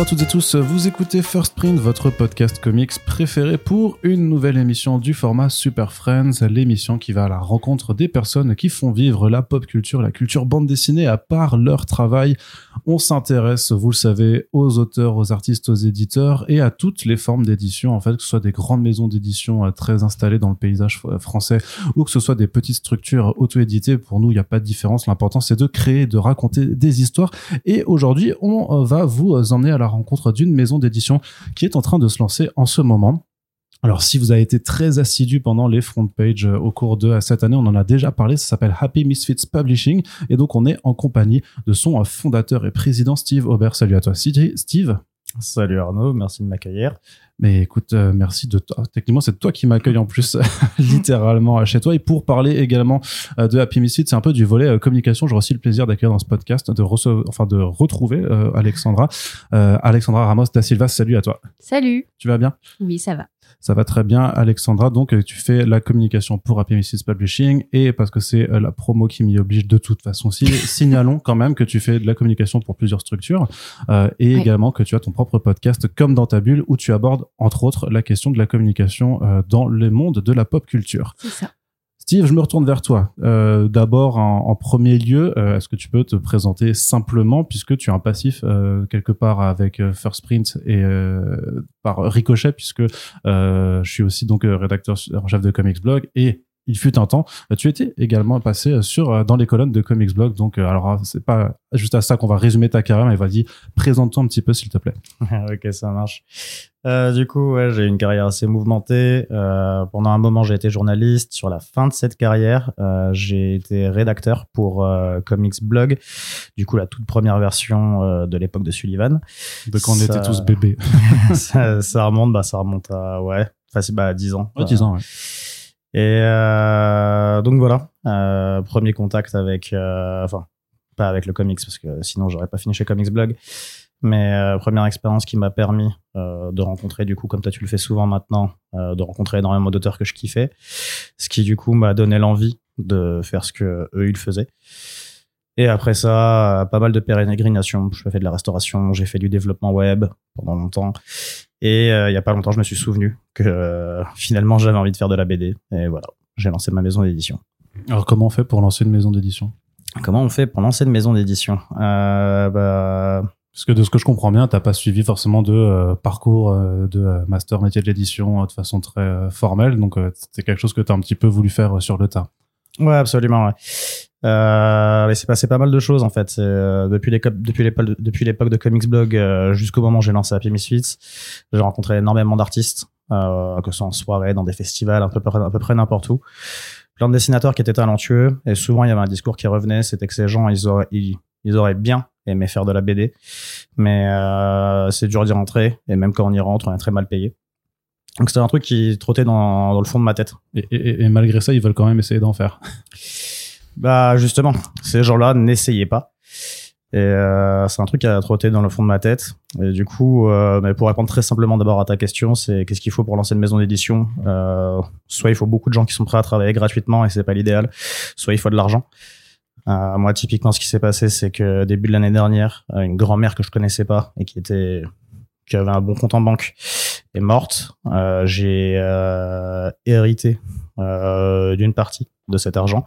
À toutes et tous, vous écoutez First Print, votre podcast comics préféré pour une nouvelle émission du format Super Friends, l'émission qui va à la rencontre des personnes qui font vivre la pop culture, la culture bande dessinée à part leur travail. On s'intéresse, vous le savez, aux auteurs, aux artistes, aux éditeurs et à toutes les formes d'édition, en fait, que ce soit des grandes maisons d'édition euh, très installées dans le paysage euh, français ou que ce soit des petites structures auto-éditées. Pour nous, il n'y a pas de différence. L'important, c'est de créer, de raconter des histoires. Et aujourd'hui, on euh, va vous emmener à la rencontre d'une maison d'édition qui est en train de se lancer en ce moment. Alors, si vous avez été très assidu pendant les front pages euh, au cours de cette année, on en a déjà parlé. Ça s'appelle Happy Misfits Publishing. Et donc, on est en compagnie de son fondateur et président Steve Aubert. Salut à toi, Steve. Salut Arnaud, merci de m'accueillir. Mais écoute, euh, merci de toi. Techniquement, c'est toi qui m'accueille en plus, littéralement chez toi. Et pour parler également euh, de Happy Misfits, c'est un peu du volet euh, communication. J'aurai aussi le plaisir d'accueillir dans ce podcast, de recevoir, enfin de retrouver Alexandra, Alexandra Ramos da Silva. Salut à toi. Salut. Tu vas bien? Oui, ça va. Ça va très bien, Alexandra. Donc, tu fais la communication pour Happy Misfits Publishing et parce que c'est la promo qui m'y oblige de toute façon. signalons quand même que tu fais de la communication pour plusieurs structures et également que tu as ton propre podcast comme dans ta bulle où tu abordes entre autres la question de la communication euh, dans le monde de la pop culture. C'est ça. Steve, je me retourne vers toi. Euh, D'abord, en, premier lieu, euh, est-ce que tu peux te présenter simplement, puisque tu as un passif euh, quelque part avec euh, First Print et par Ricochet, puisque je suis aussi donc rédacteur en chef de Comics Blog et il fut un temps, tu étais également passé sur dans les colonnes de Comics Blog. Donc, alors c'est pas juste à ça qu'on va résumer ta carrière, mais vas-y, présente-toi un petit peu, s'il te plaît. ok, ça marche. Euh, du coup, ouais, j'ai une carrière assez mouvementée. Euh, pendant un moment, j'ai été journaliste. Sur la fin de cette carrière, euh, j'ai été rédacteur pour euh, Comics Blog. Du coup, la toute première version euh, de l'époque de Sullivan. De quand on était tous bébés. ça, ça, remonte, bah, ça remonte à ouais, facile, bah, 10 ans. Ouais, 10 ans, ouais. Et donc voilà, premier contact avec, enfin, pas avec le comics parce que sinon j'aurais pas fini chez Comics Blog. Mais euh, première expérience qui m'a permis euh, de rencontrer, du coup, comme toi tu le fais souvent maintenant, euh, de rencontrer énormément d'auteurs que je kiffais. Ce qui, du coup, m'a donné l'envie de faire ce que eux, ils faisaient. Et après ça, pas mal de pérégrination. Je fais de la restauration, j'ai fait du développement web pendant longtemps. Et il y a pas longtemps, je me suis souvenu que finalement, j'avais envie de faire de la BD. Et voilà, j'ai lancé ma maison d'édition. Alors, comment on fait pour lancer une maison d'édition? Comment on fait pour lancer une maison d'édition? Bah, parce que de ce que je comprends bien, t'as pas suivi forcément de euh, parcours euh, de euh, master métier de l'édition de façon très formelle, donc c'est quelque chose que tu as un petit peu voulu faire sur le tas. Ouais, absolument. Ouais. Euh, c'est passé pas mal de choses en fait. depuis l'époque depuis l'époque de, depuis l'époque de Comics Blog jusqu'au moment où j'ai lancé Happy Misfits, j'ai rencontré énormément d'artistes, que ce soit en soirée, dans des festivals, à peu près, à peu près n'importe où. Plein de dessinateurs qui étaient talentueux et souvent il y avait un discours qui revenait, c'était que ces gens ils auraient ils, ils auraient bien aimé faire de la BD. Mais euh, c'est dur d'y rentrer. Et même quand on y rentre, on est très mal payé. Donc c'était un truc qui trottait dans, dans le fond de ma tête. Et, et, malgré ça, ils veulent quand même essayer d'en faire. Bah justement, ces gens-là n'essayaient pas. Et euh, c'est un truc qui a trotté dans le fond de ma tête. Et du coup, euh, mais pour répondre très simplement d'abord à ta question, c'est qu'est-ce qu'il faut pour lancer une maison d'édition euh, Soit il faut beaucoup de gens qui sont prêts à travailler gratuitement et c'est pas l'idéal. Soit il faut de l'argent. Euh, moi, typiquement, ce qui s'est passé, c'est que début de l'année dernière, euh, une grand-mère que je connaissais pas et qui était qui avait un bon compte en banque est morte. Euh, j'ai hérité d'une partie de cet argent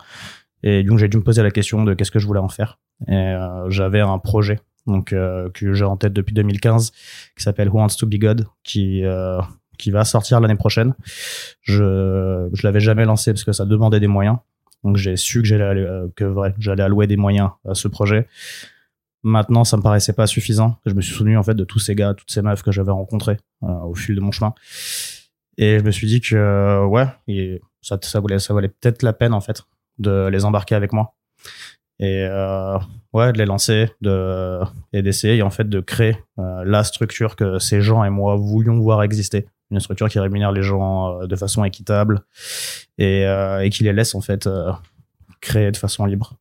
et donc j'ai dû me poser la question de qu'est-ce que je voulais en faire. Et j'avais un projet donc que j'ai en tête depuis 2015 qui s'appelle Who Wants to Be God qui qui va sortir l'année prochaine. Je je l'avais jamais lancé parce que ça demandait des moyens donc j'ai su que j'allais euh, que j'allais allouer des moyens à ce projet. Maintenant, ça me paraissait pas suffisant. Je me suis souvenu en fait de tous ces gars, toutes ces meufs que j'avais rencontrés euh, au fil de mon chemin, et je me suis dit que euh, ouais, ça, ça valait, ça valait peut-être la peine en fait de les embarquer avec moi et euh, ouais, de les lancer, de et d'essayer en fait de créer la structure que ces gens et moi voulions voir exister une structure qui rémunère les gens euh, de façon équitable et, euh, et qui les laisse en fait euh, créer de façon libre.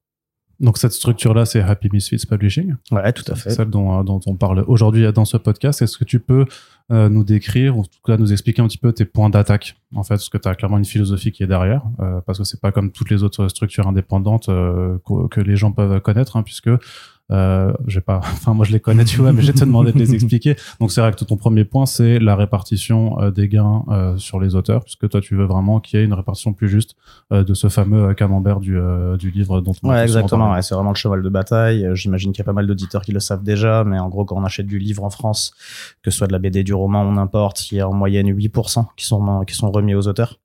Donc cette structure-là, c'est Happy Misfits Publishing? Ouais, tout à fait. Celle dont, dont on parle aujourd'hui dans ce podcast. Est-ce que tu peux nous décrire, ou en tout cas nous expliquer un petit peu tes points d'attaque En fait, parce que tu as clairement une philosophie qui est derrière, parce que c'est pas comme toutes les autres structures indépendantes que, que, les gens peuvent connaître, hein, puisque Euh, j'ai pas, enfin moi je les connais, tu vois, mais je vais te demander de les expliquer. Donc c'est vrai que ton premier point, c'est la répartition euh, des gains euh, sur les auteurs, puisque toi tu veux vraiment qu'il y ait une répartition plus juste euh, de ce fameux euh, camembert du, euh, du livre dont on Ouais, exactement. ouais, c'est vraiment le cheval de bataille. J'imagine qu'il y a pas mal d'auditeurs qui le savent déjà, mais en gros, quand on achète du livre en France, que ce soit de la BD, du roman ou n'importe, il y a en moyenne 8% qui sont, qui sont remis aux auteurs.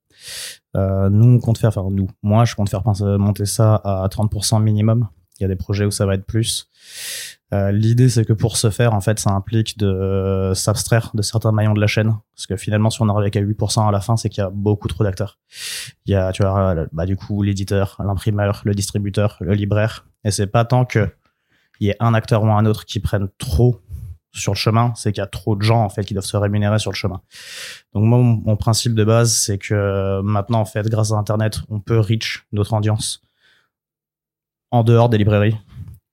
Euh, nous, on compte faire, enfin, nous, moi, je compte faire monter ça à 30% minimum. Il y a des projets où ça va être plus. Euh, L'idée, c'est que pour ce faire, en fait, ça implique de euh, s'abstraire de certains maillons de la chaîne. Parce que finalement, si on arrive qu'à 8% à la fin, c'est qu'il y a beaucoup trop d'acteurs. Il y a, tu vois, euh, bah, du coup, l'éditeur, l'imprimeur, le distributeur, le libraire. Et c'est pas tant que il y ait un acteur ou un autre qui prennent trop sur le chemin, c'est qu'il y a trop de gens, en fait, qui doivent se rémunérer sur le chemin. Donc, moi, mon, principe de base, c'est que maintenant, en fait, grâce à Internet, on peut reach notre audience en dehors des librairies.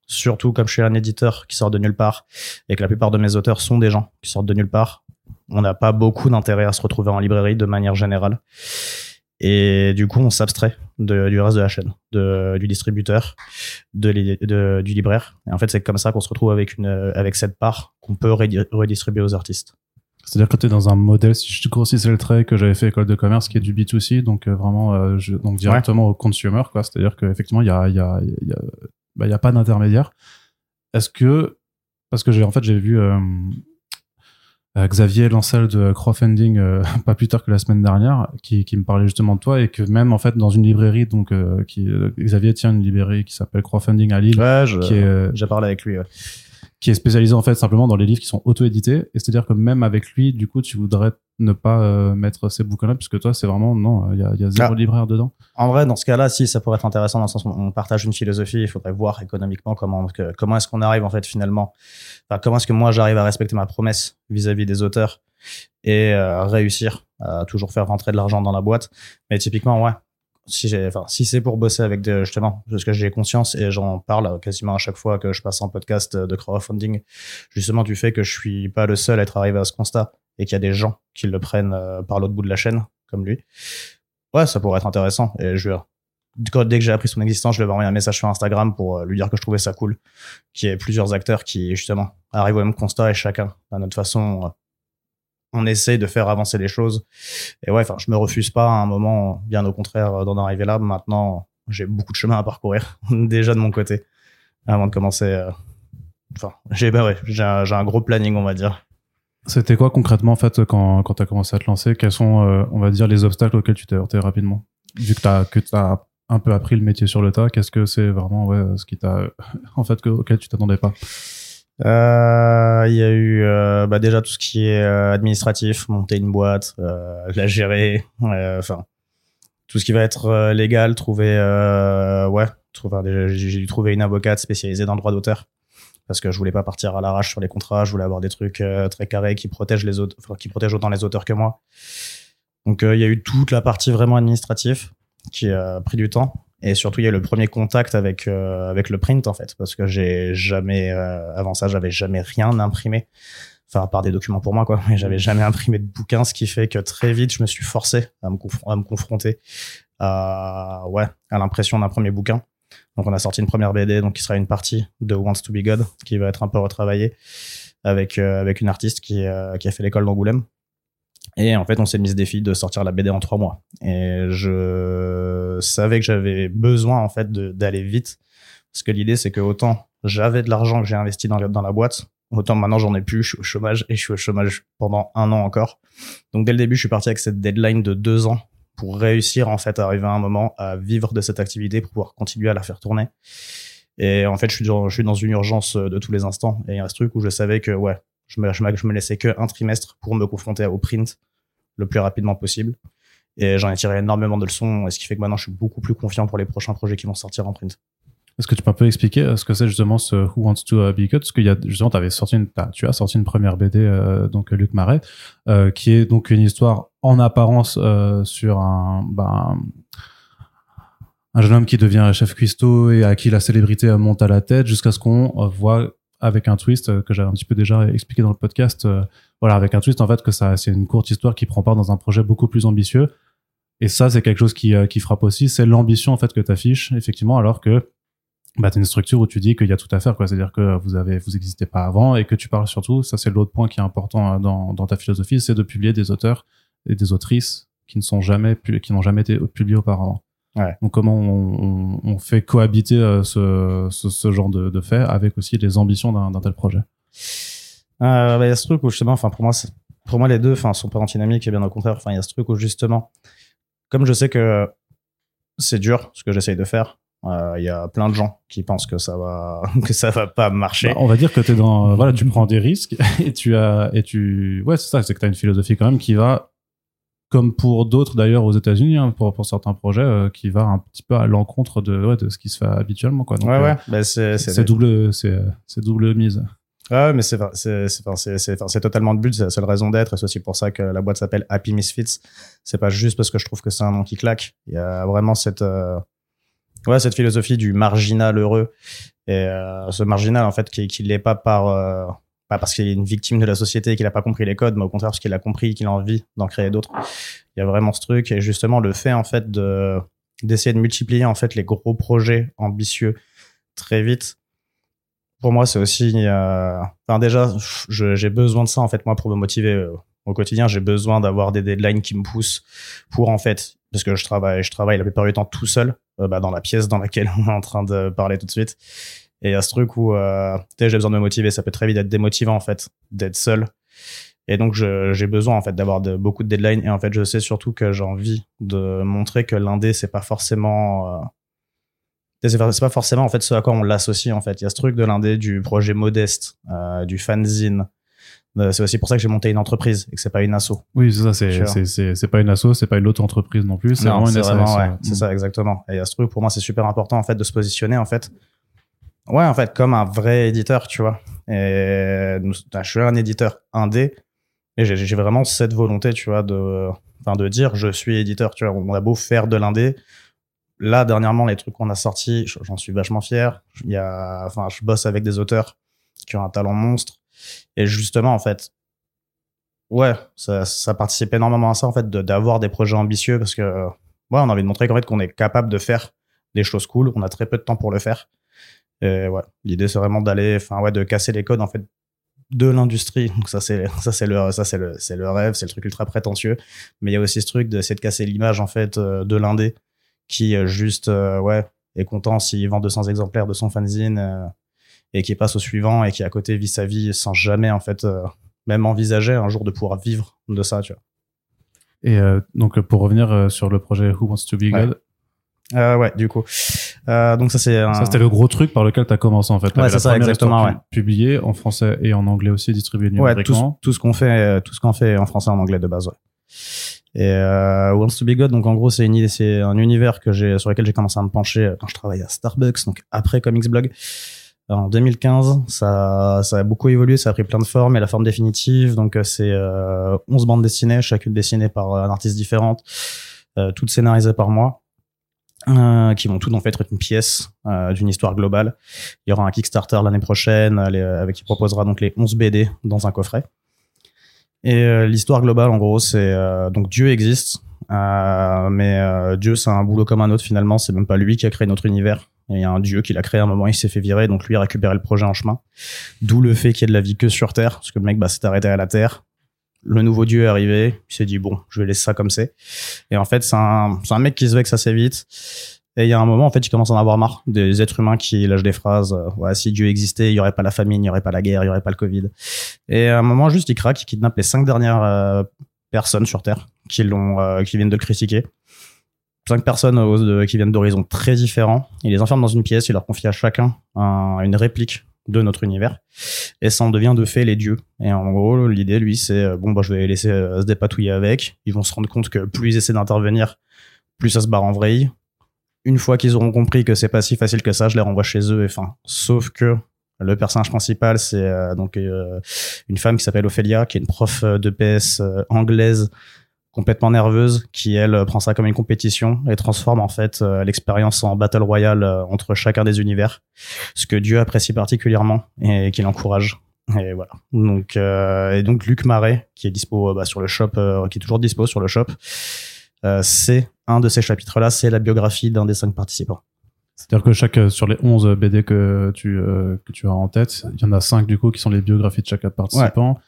Surtout comme je suis un éditeur qui sort de nulle part et que la plupart de mes auteurs sont des gens qui sortent de nulle part, on n'a pas beaucoup d'intérêt à se retrouver en librairie de manière générale. Et du coup, on s'abstrait du reste de la chaîne, du distributeur, du libraire. Et en fait, c'est comme ça qu'on se retrouve avec, une, avec cette part qu'on peut redi- redistribuer aux artistes. C'est-à-dire que tu es dans un modèle, si je grossissais le trait que j'avais fait école de commerce, qui est du B2C, donc euh, vraiment euh, je- donc directement au consumer, quoi. C'est-à-dire qu'effectivement, il y a, il y, a, y, a, bah, y a pas d'intermédiaire. Est-ce que, parce que j'ai en fait j'ai vu euh, euh, Xavier Lancel de crowdfunding euh, pas plus tard que la semaine dernière, qui, qui me parlait justement de toi et que même en fait dans une librairie, donc euh, qui, Xavier tient une librairie qui s'appelle crowdfunding à Lille, Ouais, j'ai parlé avec lui. ouais. Qui est spécialisé en fait simplement dans les livres qui sont auto-édités. Et c'est-à-dire que même avec lui, du coup, tu voudrais ne pas euh, mettre ces bouquins-là, puisque toi, c'est vraiment, non, il y a, y a zéro Ah. libraire dedans. En vrai, dans ce cas-là, si ça pourrait être intéressant dans le sens où on partage une philosophie, il faudrait voir économiquement comment que- comment est-ce qu'on arrive en fait finalement, enfin comment est-ce que moi j'arrive à respecter ma promesse vis-à-vis des auteurs et euh, réussir à toujours faire rentrer de l'argent dans la boîte. Mais typiquement, ouais, si j'ai, enfin si c'est pour bosser avec des, justement, parce que j'ai conscience et j'en parle quasiment à chaque fois que je passe en podcast de crowdfunding, justement du fait que je suis pas le seul à être arrivé à ce constat et qu'il y a des gens qui le prennent euh, par l'autre bout de la chaîne comme lui. Ouais, ça pourrait être intéressant. Et je dès que j'ai appris son existence, je lui ai envoyé un message sur Instagram pour euh, lui dire que je trouvais ça cool, qu'il y ait plusieurs acteurs qui, justement, arrivent au même constat et chacun, à notre façon, euh, on essaie de faire avancer les choses. Et ouais, enfin, je me refuse pas à un moment, bien au contraire, euh, d'en arriver là. Maintenant, j'ai beaucoup de chemin à parcourir, déjà de mon côté, avant de commencer. euh, Enfin, j'ai bah ouais, j'ai un, gros planning, on va dire. C'était quoi concrètement, en fait, quand, quand tu as commencé à te lancer? Quels sont, euh, on va dire, les obstacles auxquels tu t'es heurté rapidement? Vu que tu as, que as un peu appris le métier sur le tas, qu'est-ce que c'est vraiment ouais, ce qui t'a, en fait, que, auquel tu t'attendais pas? Euh, Il y a eu euh, bah déjà tout ce qui est euh, administratif, monter une boîte, la gérer, enfin tout ce qui va être légal, trouver ouais, trouver j'ai dû trouver une avocate spécialisée dans le droit d'auteur parce que je voulais pas partir à l'arrache sur les contrats, je voulais avoir des trucs très carrés qui protègent qui protègent autant les auteurs que moi. Donc il y a eu toute la partie vraiment administrative qui a pris du temps. Et surtout, il y a eu le premier contact avec euh, avec le print en fait, parce que j'ai jamais euh, avant ça, j'avais jamais rien imprimé, enfin à part des documents pour moi quoi. Mais j'avais jamais imprimé de bouquin, ce qui fait que très vite, je me suis forcé à me, à me confronter à ouais à l'impression d'un premier bouquin. Donc on a sorti une première BD, donc qui sera une partie de Wants to Be God, qui va être un peu retravaillée avec euh, avec une artiste qui euh, qui a fait l'école d'Angoulême. Et en fait, on s'est mis ce défi de sortir la BD en trois mois. Et je savais que j'avais besoin en fait d'aller vite, parce que l'idée c'est que autant j'avais de l'argent que j'ai investi dans, la- boîte, autant maintenant j'en ai plus, je suis au chômage et je suis au chômage pendant un an encore. Donc dès le début, je suis parti avec cette deadline de deux ans pour réussir en fait à arriver à un moment à vivre de cette activité pour pouvoir continuer à la faire tourner. Et en fait, je suis dans, je suis dans une urgence de tous les instants. Et il y a ce truc où je savais que ouais, je me, laissais que un trimestre pour me confronter au print le plus rapidement possible. Et j'en ai tiré énormément de leçons, ce qui fait que maintenant je suis beaucoup plus confiant pour les prochains projets qui vont sortir en print. Est-ce que tu peux un peu expliquer euh, ce que c'est justement ce Who Wants to euh, Be Cut Parce qu'il y a justement, avais sorti tu as sorti une première BD, euh, donc Luc Marais, euh, qui est donc une histoire en apparence sur un, ben, un jeune homme qui devient chef cuistot et à qui la célébrité monte à la tête jusqu'à ce qu'on voit avec un twist euh, que j'avais un petit peu déjà expliqué dans le podcast. euh, voilà, avec un twist en fait que ça, c'est une courte histoire qui prend part dans un projet beaucoup plus ambitieux. Et ça, c'est quelque chose qui, euh, qui frappe aussi, c'est l'ambition en fait que tu affiches, effectivement, alors que bah, t'as une structure où tu dis qu'il y a tout à faire, quoi. C'est-à-dire que vous avez, vous existez pas avant et que tu parles surtout, ça c'est l'autre point qui est important dans, dans ta philosophie, c'est de publier des auteurs et des autrices qui ne sont jamais, qui n'ont jamais été publiés auparavant. Ouais. Donc comment on, on, on fait cohabiter euh, ce, ce, ce genre de, de fait avec aussi les ambitions d'un tel projet? Euh, bah, il y a ce truc où justement, enfin pour moi, pour moi les deux, enfin sont pas antinomiques et bien au contraire. Enfin il y a ce truc où justement, comme je sais que c'est dur ce que j'essaye de faire, euh, il y a plein de gens qui pensent que ça va que ça va pas marcher. Bah, on va dire que t'es dans, euh, voilà, tu prends des risques et tu as, et tu, ouais, c'est ça, c'est que t'as une philosophie quand même qui va, comme pour d'autres d'ailleurs aux États-Unis, hein, pour, pour certains projets, euh, qui va un petit peu à l'encontre de, ouais, de ce qui se fait habituellement, quoi. Donc, ouais euh, ouais, bah, c'est double, c'est, double mise. Ouais, mais c'est totalement le but, c'est la seule raison d'être et c'est aussi pour ça que la boîte s'appelle Happy Misfits. C'est pas juste parce que je trouve que c'est un nom qui claque. Il y a vraiment cette euh, ouais cette philosophie du marginal heureux et euh, ce marginal en fait qui qui l'est pas par pas parce qu'il est une victime de la société et qu'il a pas compris les codes, mais au contraire parce qu'il a compris qu'il a envie d'en créer d'autres. Il y a vraiment ce truc et justement le fait en fait de d'essayer de multiplier en fait les gros projets ambitieux très vite pour moi, c'est aussi. euh, Enfin, déjà, j'ai besoin de ça en fait moi pour me motiver euh, au quotidien. J'ai besoin d'avoir des deadlines qui me poussent pour en fait, parce que je travaille, je travaille la plupart du temps tout seul euh, bah, dans la pièce dans laquelle on est en train de parler tout de suite. Et il y a ce truc où euh, j'ai besoin de me motiver. Ça peut très vite être démotivant en fait d'être seul. Et donc j'ai besoin en fait d'avoir de, beaucoup de deadlines. Et en fait, je sais surtout que j'ai envie de montrer que l'indé c'est pas forcément euh, c'est pas- forcément en fait ce à quoi on l'associe en fait. Il y a ce truc de l'indé, du projet modeste, euh, du fanzine. Euh, c'est aussi pour ça que j'ai monté une entreprise et que c'est pas une asso. Oui, c'est ça, c'est, pas une asso, c'est pas une auto-entreprise non plus, c'est vraiment une c'est ouais, c'est ça exactement. Et il y a ce truc pour moi c'est super important en fait de se positionner en fait. Ouais, en fait comme un vrai éditeur, tu vois. Et nous- je suis un éditeur indé et j'ai vraiment cette volonté, tu vois, de enfin de dire je suis éditeur, tu vois. On a beau faire de l'indé, là dernièrement les trucs qu'on a sortis j'en suis vachement fier. Il y a enfin je bosse avec des auteurs qui ont un talent monstre. Et justement en fait ouais ça, ça participe énormément à ça en fait d'avoir des projets ambitieux parce que ouais on a envie de montrer qu'en fait qu'on est capable de faire des choses cool. On a très peu de temps pour le faire et ouais l'idée c'est vraiment d'aller enfin ouais de casser les codes en fait de l'industrie. Donc ça c'est ça c'est le ça c'est le c'est le rêve c'est le truc ultra prétentieux. Mais il y a aussi ce truc de c'est de casser l'image en fait euh, de l'indé qui euh, juste euh, ouais est content s'il vend 200 exemplaires de son fanzine euh, et qui passe au suivant et qui à côté vit sa vie sans jamais en fait euh, même envisager un jour de pouvoir vivre de ça tu vois. Et donc, pour revenir sur le projet Who Wants to Be Ouais. Euh, ouais du coup euh, donc ça c'est un... ça c'était le gros truc par lequel tu as commencé en fait. Ouais, c'est ça, exactement, ouais. pu- publiée en français et en anglais aussi, distribuée ouais tout, ce- numériquement. tout ce qu'on fait euh, tout ce qu'on fait en français et en anglais de base ouais et euh, Wants to Be God donc en gros c'est une c'est un univers que j'ai sur lequel j'ai commencé à me pencher euh, quand je travaillais à Starbucks donc après Comics Blog en 2015 ça ça a beaucoup évolué ça a pris plein de formes et la forme définitive donc euh, c'est euh, 11 bandes dessinées chacune dessinée par un artiste différent euh, toutes scénarisées par moi euh, qui vont toutes en fait être une pièce euh, d'une histoire globale il y aura un Kickstarter l'année prochaine euh, les- avec qui proposera donc les 11 BD dans un coffret et euh, l'histoire globale, en gros, c'est euh, donc Dieu existe, euh, mais euh, Dieu, c'est un boulot comme un autre finalement. C'est même pas lui qui a créé notre univers. Il y a un Dieu qui l'a créé à un moment, il s'est fait virer, donc lui a récupéré le projet en chemin. D'où le fait qu'il y ait de la vie que sur Terre, parce que le mec bah, s'est arrêté à la Terre. Le nouveau Dieu est arrivé, il s'est dit bon, je vais laisser ça comme c'est. Et en fait, c'est un, un mec qui se vexe assez vite. Et il y a un moment, en fait, il commence à en avoir marre des êtres humains qui lâchent des phrases. euh, ouais, si Dieu existait, il y aurait pas la famine, il y aurait pas la guerre, il y aurait pas le Covid. Et à un moment, juste, il craque, il kidnappe les cinq dernières euh, personnes sur Terre qui l'ont, euh, qui viennent de le critiquer. Cinq personnes de- qui viennent d'horizons très différents. Il les enferme dans une pièce, il leur confie à chacun un- une réplique de notre univers. Et ça en devient de fait les dieux. Et en gros, l'idée, lui, c'est euh, bon, bah, je vais les laisser euh, se dépatouiller avec. Ils vont se rendre compte que plus ils essaient d'intervenir, plus ça se barre en vrille. Une fois qu'ils auront compris que c'est pas si facile que ça, je les renvoie chez eux. Et enfin, sauf que le personnage principal, c'est euh, donc euh, une femme qui s'appelle Ophélia, qui est une prof euh, de PS anglaise complètement nerveuse, qui elle prend ça comme une compétition et transforme en fait euh, l'expérience en battle royale euh, entre chacun des univers, ce que Dieu apprécie particulièrement et qu'il encourage. Et voilà. Donc euh, et donc Luc Marais, qui est dispo euh, bah, sur le shop, euh, qui est toujours dispo sur le shop, euh, c'est un de ces chapitres-là, c'est la biographie d'un des cinq participants. C'est-à-dire que chaque, sur les 11 BD que tu, euh, que tu as en tête, il y en a 5 du coup qui sont les biographies de chaque participant.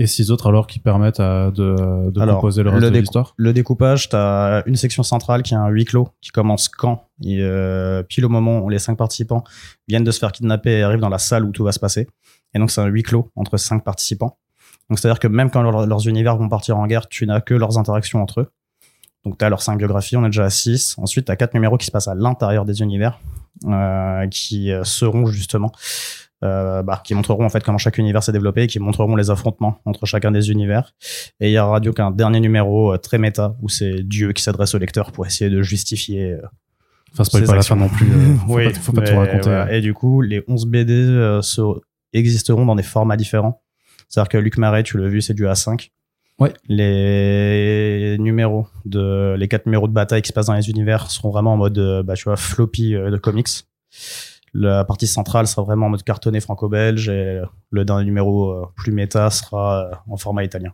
Et 6 autres alors qui permettent à, de, de Alors, composer le reste le de l'histoire. Le découpage, tu as une section centrale qui a un huis clos qui commence quand Et, euh, Pile au moment où les cinq participants viennent de se faire kidnapper et arrivent dans la salle où tout va se passer. Et donc, c'est un huis clos entre cinq participants. Donc, c'est-à-dire que même quand leur- leurs univers vont partir en guerre, tu n'as que leurs interactions entre eux. Donc, tu as leurs cinq biographies, on est déjà à 6. Ensuite, tu as quatre numéros qui se passent à l'intérieur des univers, euh, qui euh, seront justement, euh, bah, qui montreront en fait comment chaque univers s'est développé et qui montreront les affrontements entre chacun des univers. Et il y a Radio qu'un dernier numéro euh, très méta où c'est Dieu qui s'adresse au lecteur pour essayer de justifier. euh, Enfin, ses pas la fin non plus. euh, faut oui, pas, faut pas tout raconter. voilà. Et du coup, les 11 BD euh, se- existeront dans des formats différents. C'est-à-dire que Luc Marais, tu l'as vu, c'est du A5. Ouais. Les numéros de les quatre numéros de bataille qui se passent dans les univers seront vraiment en mode bah tu vois floppy euh, de comics. La partie centrale sera vraiment en mode cartonné franco-belge et le dernier numéro euh, plus méta sera euh, en format italien.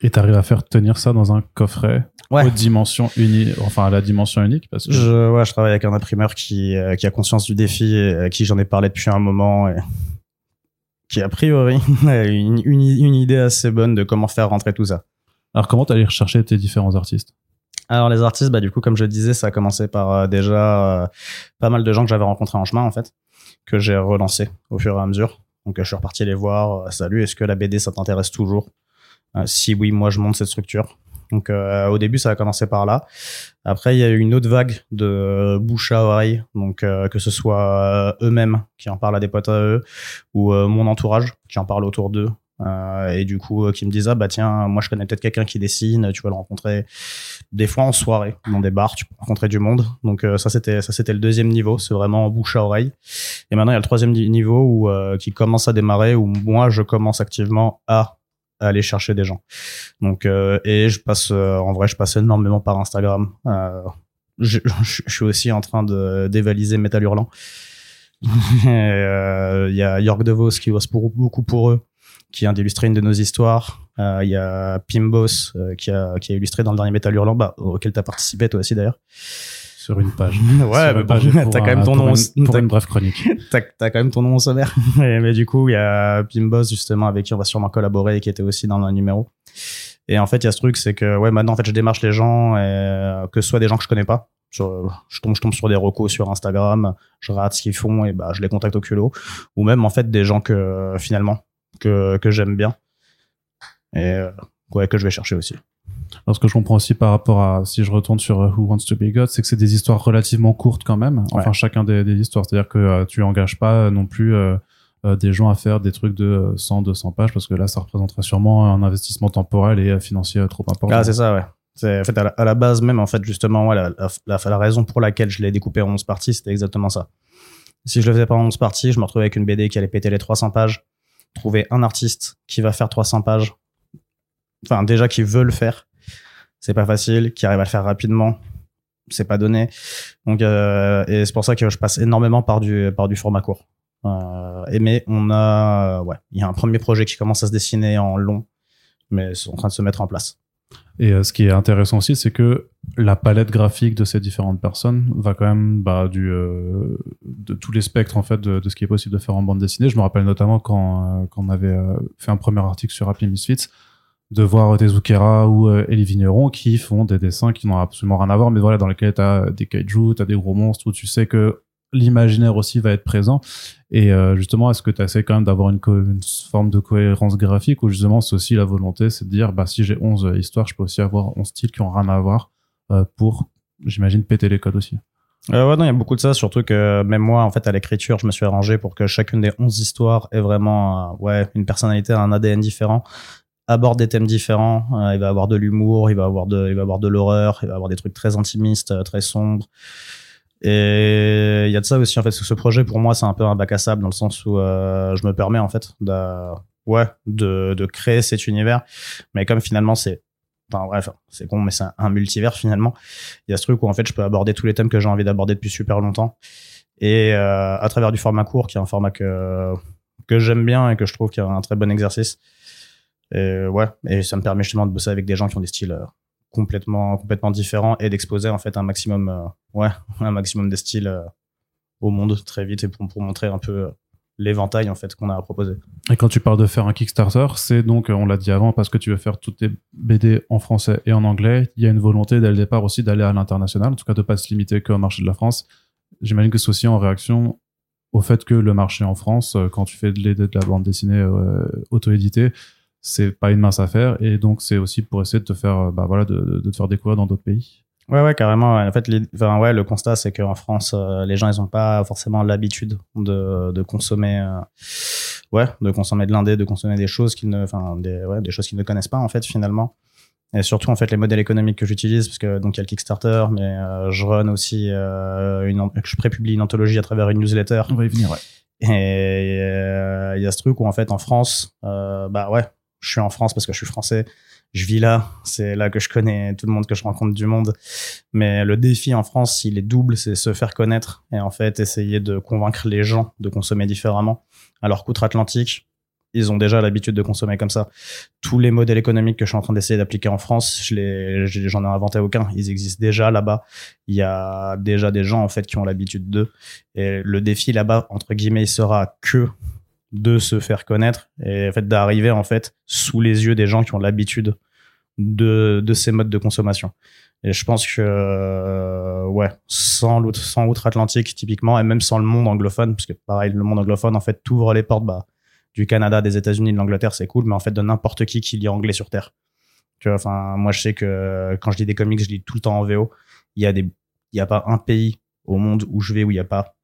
Et t'arrives à faire tenir ça dans un coffret Ouais. aux dimensions unies, enfin à la dimension unique, parce que Je, ouais, je travaille avec un imprimeur qui, euh, qui a conscience du défi et à qui j'en ai parlé depuis un moment et qui, a priori, a une, une, une idée assez bonne de comment faire rentrer tout ça. alors comment t'allais rechercher tes différents artistes? Alors, les artistes, bah, du coup, comme je le disais, ça a commencé par euh, déjà euh, pas mal de gens que j'avais rencontrés en chemin, en fait, que j'ai relancé au fur et à mesure. Donc, euh, je suis reparti les voir. euh, Salut, est-ce que la BD, ça t'intéresse toujours? Euh, Si oui, moi, je monte cette structure. Donc, euh, au début, ça a commencé par là. Après, il y a eu une autre vague de bouche à oreille. Donc, que ce soit eux-mêmes qui en parlent à des potes à eux ou mon entourage qui en parle autour d'eux. Euh, et du coup, euh, qui me disent, ah bah tiens, moi je connais peut-être quelqu'un qui dessine, tu vas le rencontrer des fois en soirée, dans des bars, tu peux rencontrer du monde. Donc euh, ça c'était ça c'était le deuxième niveau, c'est vraiment bouche à oreille. Et maintenant il y a le troisième ni- niveau où euh, qui commence à démarrer où moi je commence activement à aller chercher des gens. Donc euh, et je passe euh, en vrai je passe énormément par Instagram. Je, je- je suis aussi en train de dévaliser Metal Hurlant. Il y a York DeVos qui bosse pour, beaucoup pour eux, qui vient d'illustrer une de nos histoires. Euh, Il y a Pimbos euh, qui, a, qui a illustré dans le dernier Metal Hurlant, bah, auquel tu as participé toi aussi d'ailleurs. sur une page Ouais, mais bon, page t'as quand un- même ton nom, une, pour t'as- une brève chronique t'as quand même ton nom au sommaire. mais, mais du coup, il y a Pimbos justement avec qui on va sûrement collaborer et qui était aussi dans le numéro. Et en fait, il y a ce truc, c'est que ouais, maintenant en fait, je démarche les gens, et, euh, que ce soit des gens que je connais pas. Sur- je tombe, je tombe sur des recos sur Instagram, je rate ce qu'ils font et bah je les contacte au culot. Ou même en fait des gens que finalement que que j'aime bien et euh, ouais que je vais chercher aussi. Alors, ce que je comprends aussi par rapport à, si je retourne sur euh, Who Wants to Be God, c'est que c'est des histoires relativement courtes quand même. Enfin, Ouais. chacun des, des histoires. C'est-à-dire que euh, tu engages pas non plus euh, euh, des gens à faire des trucs de euh, 100, 200 pages parce que là, ça représenterait sûrement un investissement temporel et financier trop important. Ah, c'est ça, ouais. C'est, en fait, à la, à la base même, en fait, justement, ouais, la, la, la, la raison pour laquelle je l'ai découpé en 11 parties, c'était exactement ça. Si je le faisais pas en 11 parties, je me retrouvais avec une BD qui allait péter les 300 pages, trouver un artiste qui va faire 300 pages, enfin, déjà qui veut le faire, c'est pas facile, qui arrive à le faire rapidement, c'est pas donné. Donc, euh, et c'est pour ça que je passe énormément par du, par du format court. Euh, et mais on a, ouais, il y a un premier projet qui commence à se dessiner en long, mais c'est en train de se mettre en place. Et euh, ce qui est intéressant aussi, c'est que la palette graphique de ces différentes personnes va quand même bah, du, euh, de tous les spectres en fait de, ce qui est possible de faire en bande dessinée. Je me rappelle notamment quand, euh, quand on avait fait un premier article sur Happy Misfits, de voir des Zucchera ou Elie Vigneron qui font des dessins qui n'ont absolument rien à voir, mais voilà, dans lesquels tu as des kaiju, tu as des gros monstres, où tu sais que l'imaginaire aussi va être présent. Et euh, justement, est-ce que tu essaies quand même d'avoir une, une forme de cohérence graphique ou justement c'est aussi la volonté, c'est de dire, bah, si j'ai 11 histoires, je peux aussi avoir 11 styles qui ont rien à voir euh, pour, j'imagine, péter les codes aussi. Euh, ouais, non, il y a beaucoup de ça, surtout que même moi, en fait, à l'écriture, je me suis arrangé pour que chacune des 11 histoires ait vraiment, euh, ouais, une personnalité, un ADN différent, aborde des thèmes différents. Il va avoir de l'humour, il va avoir de, il va avoir de l'horreur, il va avoir des trucs très intimistes, très sombres. Et il y a de ça aussi, en fait, ce projet, pour moi, c'est un peu un bac à sable dans le sens où euh, je me permets, en fait, de, ouais, de, de créer cet univers. Mais comme finalement, c'est, enfin, bref, c'est con, mais c'est un, multivers finalement. Il y a ce truc où, en fait, je peux aborder tous les thèmes que j'ai envie d'aborder depuis super longtemps. Et euh, à travers du format court, qui est un format que, que j'aime bien et que je trouve qu'il y a un très bon exercice. Et ouais, et ça me permet justement de bosser avec des gens qui ont des styles euh, complètement complètement différents et d'exposer en fait un maximum euh, ouais un maximum de styles euh, au monde très vite et pour, pour montrer un peu l'éventail en fait qu'on a à proposer. Et quand tu parles de faire un Kickstarter, c'est donc, on l'a dit avant, parce que tu veux faire toutes tes BD en français et en anglais. Il y a une volonté dès le départ aussi d'aller à l'international, en tout cas de pas se limiter qu'au marché de la France. J'imagine que c'est aussi en réaction au fait que le marché en France, euh, quand tu fais de, la bande dessinée euh, auto-éditée, c'est pas une mince affaire et donc c'est aussi pour essayer de te faire, euh, bah voilà, de, de te faire découvrir dans d'autres pays. Ouais, ouais, carrément. En fait, enfin, ouais, le constat, c'est qu'en France, euh, les gens, ils ont pas forcément l'habitude de, de consommer, euh, ouais, de consommer de l'indé, de consommer des choses qu'ils ne, enfin, des, ouais, des choses qu'ils ne connaissent pas, en fait, finalement. Et surtout, en fait, les modèles économiques que j'utilise, parce que donc il y a le Kickstarter, mais euh, je run aussi, une, je prépublie une anthologie à travers une newsletter. On va y venir, ouais. Et il y a ce truc où, en fait, en France, bah ouais, je suis en France parce que je suis français je vis là, c'est là que je connais tout le monde, que je rencontre du monde. Mais le défi en France, il est double, c'est se faire connaître et en fait essayer de convaincre les gens de consommer différemment. Alors qu'outre-Atlantique, ils ont déjà l'habitude de consommer comme ça. Tous les modèles économiques que je suis en train d'essayer d'appliquer en France, je les, j'en ai inventé aucun. Ils existent déjà là-bas. Il y a déjà des gens en fait qui ont l'habitude d'eux. Et le défi là-bas, entre guillemets, il sera que de se faire connaître et en fait d'arriver en fait sous les yeux des gens qui ont l'habitude de, de ces modes de consommation. Et je pense que euh, ouais, sans sans outre-Atlantique typiquement et même sans le monde anglophone parce que pareil le monde anglophone en fait t'ouvre les portes bah, du Canada, des États-Unis, de l'Angleterre, c'est cool mais en fait de n'importe qui qui lit anglais sur terre. Tu vois enfin moi je sais que quand je lis des comics, je lis tout le temps en VO. Il y a des il y a pas un pays au monde où je vais où il y a pas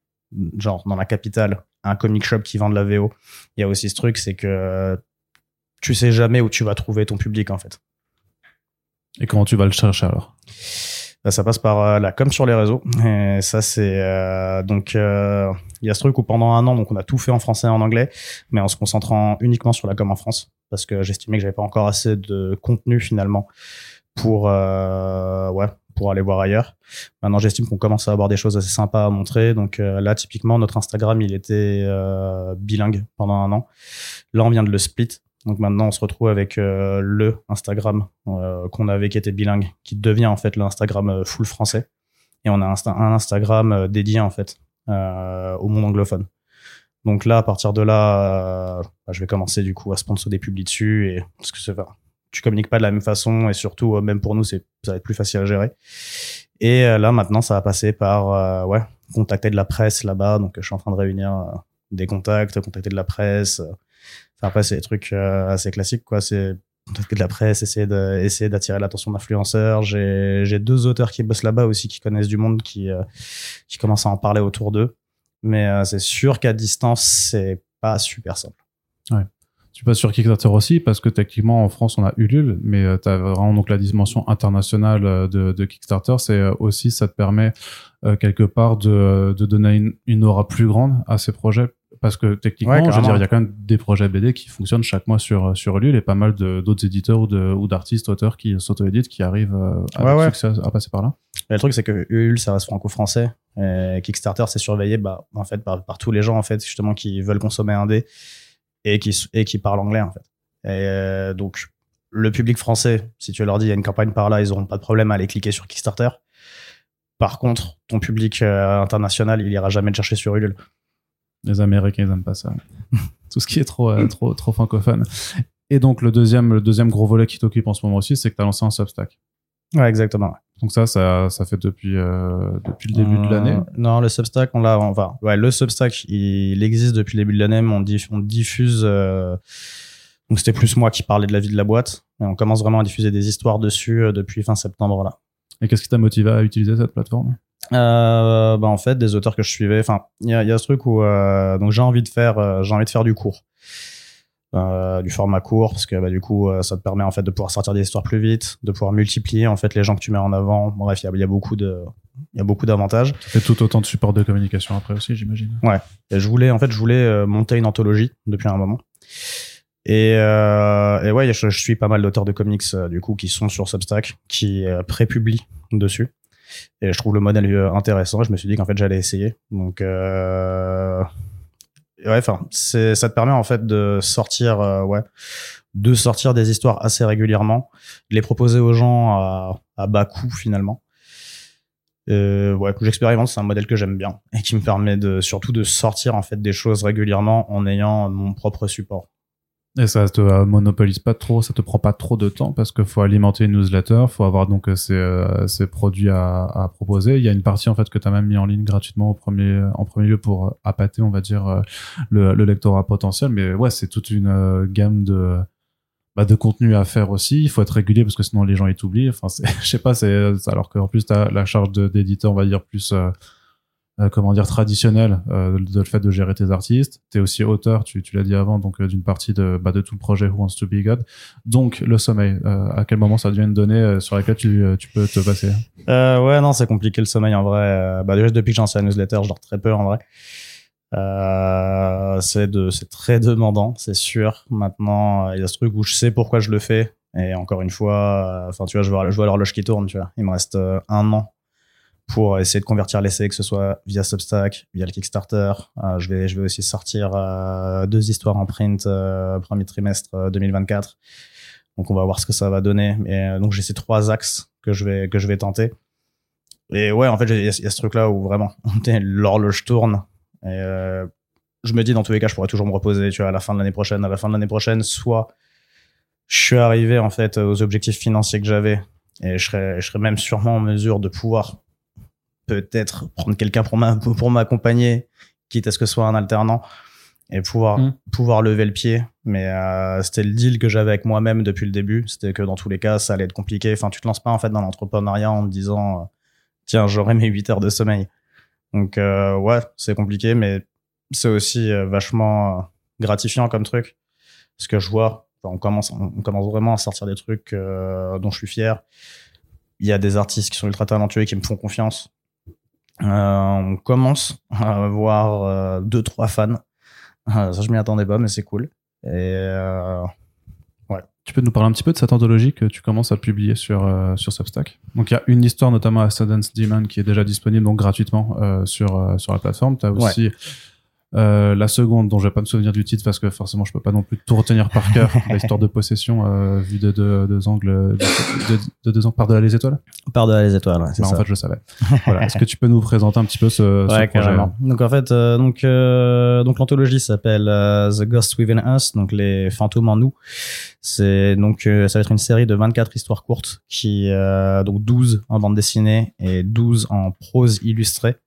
genre dans la capitale un comic shop qui vend de la VO. Il y a aussi ce truc, c'est que tu sais jamais où tu vas trouver ton public en fait. Et comment tu vas le chercher alors? Bah, Ça passe par euh, la com sur les réseaux. Et ça c'est euh, donc euh, il y a ce truc où pendant un an donc on a tout fait en français et en anglais, mais en se concentrant uniquement sur la com en France parce que j'estimais que j'avais pas encore assez de contenu finalement pour ouais pour aller voir ailleurs. Maintenant, j'estime qu'on commence à avoir des choses assez sympas à montrer. Donc euh, là, typiquement, notre Instagram, il était euh, bilingue pendant un an. Là, on vient de le split. Donc maintenant, on se retrouve avec euh, le Instagram qu'on avait qui était bilingue, qui devient en fait l'Instagram full français. Et on a un, Instagram dédié en fait au monde anglophone. Donc là, à partir de là, bah, je vais commencer du coup à sponsor des publics dessus et parce que c'est tu communiques pas de la même façon et surtout euh, même pour nous c'est ça va être plus facile à gérer. Et euh, là maintenant ça va passer par euh, ouais contacter de la presse là-bas. Donc je suis en train de réunir des contacts contacter de la presse. Enfin après c'est des trucs assez classiques quoi. C'est contacter de la presse essayer de essayer d'attirer l'attention d'influenceurs. J'ai j'ai deux auteurs qui bossent là-bas aussi qui connaissent du monde qui qui commencent à en parler autour d'eux. Mais c'est sûr qu'à distance c'est pas super simple. Ouais tu passes sur Kickstarter aussi parce que techniquement en France on a Ulule, mais euh, tu as vraiment donc la dimension internationale euh, de, de Kickstarter. C'est euh, aussi ça te permet quelque part de, de donner une, une, aura plus grande à ces projets parce que techniquement, je veux dire, il y a quand même des projets BD qui fonctionnent chaque mois sur sur Ulule et pas mal d'autres éditeurs ou de ou d'artistes auteurs qui s'auto-éditent qui arrivent succès à passer par là. le truc c'est que Ulule ça reste franco-français. Kickstarter c'est surveillé bah en fait par, par tous les gens en fait justement qui veulent consommer un dé et qui, et qui parlent anglais, en fait. Et euh, donc, le public français, si tu leur dis il y a une campagne par là, ils auront pas de problème à aller cliquer sur Kickstarter. Par contre, ton public euh, international, il ira jamais te chercher sur Ulule. Les Américains, ils aiment pas ça. Tout ce qui est trop, euh, trop, trop francophone. Et donc, le deuxième, le deuxième gros volet qui t'occupe en ce moment aussi, c'est que tu as lancé un Substack. Ouais, exactement. Donc ça, ça, ça fait depuis, euh, depuis le début de l'année euh, Non, le Substack, on l'a... Enfin, ouais, le Substack, il, existe depuis le début de l'année, mais on, on diffuse... Euh, donc c'était plus moi qui parlais de la vie de la boîte. Et on commence vraiment à diffuser des histoires dessus depuis fin septembre, là. Et qu'est-ce qui t'a motivé à utiliser cette plateforme? Euh, bah en fait des auteurs que je suivais enfin il y a, y a ce truc où donc j'ai envie de faire j'ai envie de faire du cours euh, du format court parce que bah, du coup euh, ça te permet en fait de pouvoir sortir des histoires plus vite de pouvoir multiplier en fait les gens que tu mets en avant. Bref il y a, beaucoup de il y a beaucoup d'avantages. Et tout autant de support de communication après aussi j'imagine. Ouais. Et je voulais en fait je voulais euh, monter une anthologie depuis un moment. Et, euh, et ouais je, je, suis pas mal d'auteurs de comics du coup qui sont sur Substack qui prépublient dessus. Et je trouve le modèle intéressant. Je me suis dit qu'en fait j'allais essayer. Donc ouais, enfin, c'est, ça te permet en fait de sortir, euh, ouais, de sortir des histoires assez régulièrement, de les proposer aux gens à, bas coût finalement. Euh, ouais, j'expérimente, c'est un modèle que j'aime bien et qui me permet de surtout de sortir en fait des choses régulièrement en ayant mon propre support. Et ça te monopolise pas trop, ça te prend pas trop de temps parce qu'il faut alimenter une newsletter, faut avoir donc euh, ces, euh, ces produits à, proposer. Il y a une partie en fait que tu as même mis en ligne gratuitement au premier, en premier lieu pour appâter, on va dire, le, le lectorat potentiel. Mais ouais, c'est toute une gamme de, bah, de contenu à faire aussi. Il faut être régulier parce que sinon les gens ils t'oublient. Enfin, je sais pas, alors qu'en plus tu as la charge d'éditeur, on va dire plus euh, comment dire traditionnel euh, de, le fait de gérer tes artistes. Tu es aussi auteur, tu, l'as dit avant, donc euh, d'une partie de, bah, de tout le projet Who Wants to Be God. Donc le sommeil, à quel moment ça devient une donnée sur laquelle tu, peux te passer euh, Ouais, non, c'est compliqué le sommeil en vrai. bah, déjà depuis que j'ai lancé la newsletter, je dors très peu en vrai. Euh, c'est très demandant, c'est sûr. Maintenant, il y a ce truc où je sais pourquoi je le fais. Et encore une fois, enfin, tu je vois, je vois l'horloge qui tourne, tu vois. Il me reste un an pour essayer de convertir l'essai, que ce soit via Substack, via le Kickstarter. Euh, je, vais, je vais aussi sortir euh, deux histoires en print euh, premier trimestre 2024. Donc on va voir ce que ça va donner. Mais donc j'ai ces trois axes que je vais que je vais tenter. Et ouais, en fait, il y, a ce truc-là où vraiment l'horloge tourne. Et je me dis dans tous les cas, je pourrais toujours me reposer. Tu vois, à la fin de l'année prochaine, à la fin de l'année prochaine, soit je suis arrivé en fait aux objectifs financiers que j'avais et je serais, je serais même sûrement en mesure de pouvoir peut-être prendre quelqu'un pour m'accompagner, quitte à ce que ce soit un alternant et pouvoir mm. pouvoir lever le pied. Mais euh, c'était le deal que j'avais avec moi-même depuis le début. C'était que dans tous les cas, ça allait être compliqué. Enfin, tu te lances pas en fait dans l'entrepreneuriat en te disant euh, tiens, j'aurai mes 8 heures de sommeil. Donc euh, ouais, c'est compliqué, mais c'est aussi vachement gratifiant comme truc. Parce que je vois, on commence, on commence vraiment à sortir des trucs dont je suis fier. Il y a des artistes qui sont ultra talentueux et qui me font confiance. Euh, on commence à avoir euh, deux trois fans. Euh, ça je m'y attendais pas, mais c'est cool. Et ouais. Tu peux nous parler un petit peu de cette anthologie que tu commences à publier sur sur Substack? Donc il y a une histoire notamment à Sundance Demon qui est déjà disponible donc gratuitement sur sur la plateforme. Tu as aussi euh, la seconde, dont je vais pas me souvenir du titre parce que forcément je peux pas non plus tout retenir par cœur, l'histoire de possession euh, vue de deux angles, de, deux angles par delà les étoiles. Par delà les étoiles, ouais, c'est bah, ça. En fait, je savais. voilà. Est-ce que tu peux nous présenter un petit peu ce, ce projet Donc en fait, euh, donc euh, donc l'anthologie s'appelle The Ghost Within Us, donc les fantômes en nous. C'est donc ça va être une série de 24 histoires courtes qui donc 12 en bande dessinée et 12 en prose illustrée.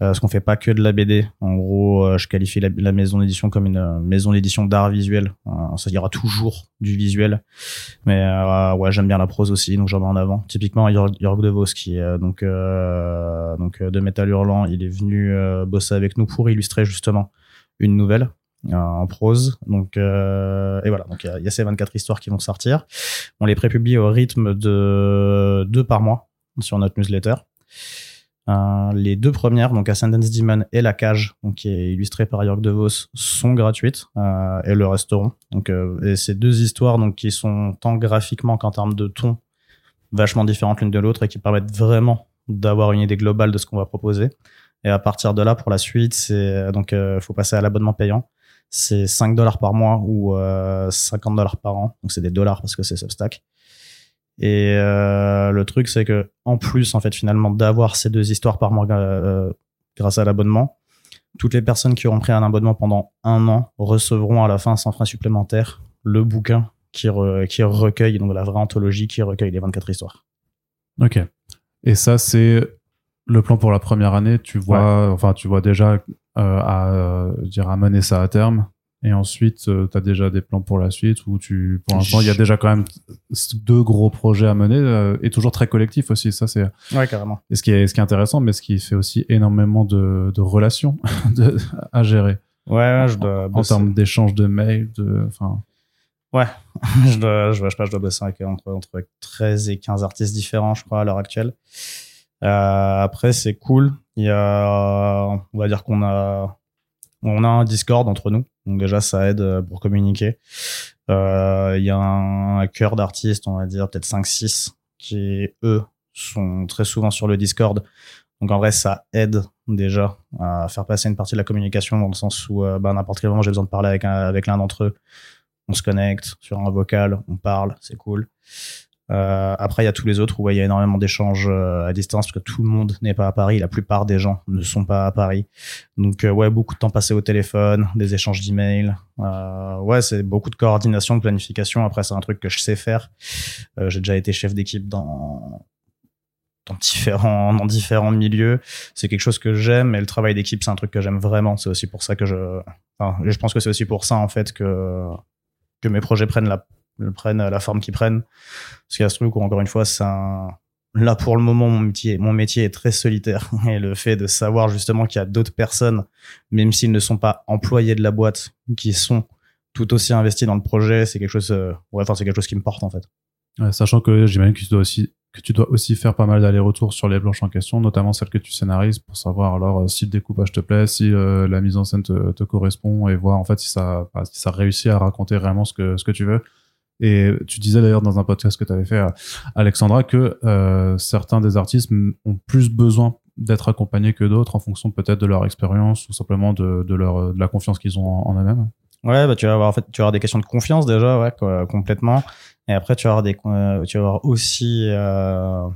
Euh, parce qu'on fait pas que de la BD. En gros, euh, je qualifie la, maison d'édition comme une euh, maison d'édition d'art visuel. ça dira toujours du visuel, mais ouais, j'aime bien la prose aussi, donc j'en mets en avant. Typiquement, Jörg, De Vos, qui est donc donc de Metal Hurlant, il est venu bosser avec nous pour illustrer justement une nouvelle en prose. Donc, et voilà. Donc, il y, y, a ces 24 histoires qui vont sortir. On les prépublie au rythme de deux par mois sur notre newsletter. Euh, les deux premières, donc Ascendance Demon et La Cage, donc qui est illustrée par Jörg De Vos, sont gratuites euh, et le resteront. Donc, euh, et ces deux histoires, donc qui sont tant graphiquement qu'en termes de ton vachement différentes l'une de l'autre et qui permettent vraiment d'avoir une idée globale de ce qu'on va proposer. Et à partir de là, pour la suite, c'est donc faut passer à l'abonnement payant. C'est 5 dollars par mois ou 50 dollars par an. Donc c'est des dollars parce que c'est Substack. Et euh, le truc, c'est que en plus, en fait, finalement, d'avoir ces deux histoires par mois euh, grâce à l'abonnement, toutes les personnes qui auront pris un abonnement pendant un an recevront à la fin, sans frein supplémentaire, le bouquin qui, qui recueille, donc la vraie anthologie qui recueille les 24 histoires. Ok. Et ça, c'est le plan pour la première année. Tu vois, enfin, tu vois déjà euh, à, dire, à mener ça à terme. Et ensuite, euh, tu as déjà des plans pour la suite où tu, pour l'instant, il y a déjà quand même deux gros projets à mener euh, et toujours très collectif aussi. Ça, c'est. Ouais, carrément. Et ce qui est, ce qui est intéressant, mais ce qui fait aussi énormément de, de relations de, à gérer. Ouais, je dois. En, termes d'échange de mails, de, enfin. Ouais, je dois, je, je, je dois bosser avec, entre, entre 13 et 15 artistes différents, je crois, à l'heure actuelle. Euh, après, c'est cool. Il y a, on va dire qu'on a, on a un Discord entre nous. Donc déjà, ça aide euh, pour communiquer. Euh, il y a un cœur d'artistes, on va dire peut-être 5-6, qui, eux, sont très souvent sur le Discord. Donc en vrai, ça aide déjà à faire passer une partie de la communication dans le sens où euh, bah, n'importe quel moment j'ai besoin de parler avec, avec l'un d'entre eux. On se connecte sur un vocal, on parle, c'est cool. Euh, après, il y a tous les autres où il y a énormément d'échanges euh, à distance parce que tout le monde n'est pas à Paris. La plupart des gens ne sont pas à Paris. Donc, euh, ouais, beaucoup de temps passé au téléphone, des échanges d'emails. Euh, ouais, c'est beaucoup de coordination, de planification. Après, c'est un truc que je sais faire. Euh, J'ai déjà été chef d'équipe dans dans différents dans différents milieux. C'est quelque chose que j'aime. Et le travail d'équipe, c'est un truc que j'aime vraiment. C'est aussi pour ça que je. Enfin, je pense que c'est aussi pour ça en fait que que mes projets prennent la prennent la forme qu'ils prennent. Parce qu'il y a ce truc où, encore une fois, c'est. Là, pour le moment, mon métier, mon métier est très solitaire. Et le fait de savoir justement qu'il y a d'autres personnes, même s'ils ne sont pas employés de la boîte, qui sont tout aussi investis dans le projet, c'est quelque chose, euh, enfin, c'est quelque chose qui me porte, en fait. Sachant que j'imagine que tu dois aussi que tu dois aussi faire pas mal d'allers-retours sur les planches en question, notamment celles que tu scénarises pour savoir alors euh, si le découpage te plaît, si euh, la mise en scène te, correspond et voir en fait si ça si ça réussit à raconter vraiment ce que ce que tu veux. Et tu disais d'ailleurs dans un podcast que tu avais fait, Alexandra, que euh, certains des artistes ont plus besoin d'être accompagnés que d'autres en fonction peut-être de leur expérience ou simplement de, de, leur, de la confiance qu'ils ont en, eux-mêmes. Ouais, bah tu vas avoir en fait, tu vas avoir des questions de confiance déjà, ouais, quoi, complètement. Et après, tu vas avoir des, euh, tu vas avoir aussi euh,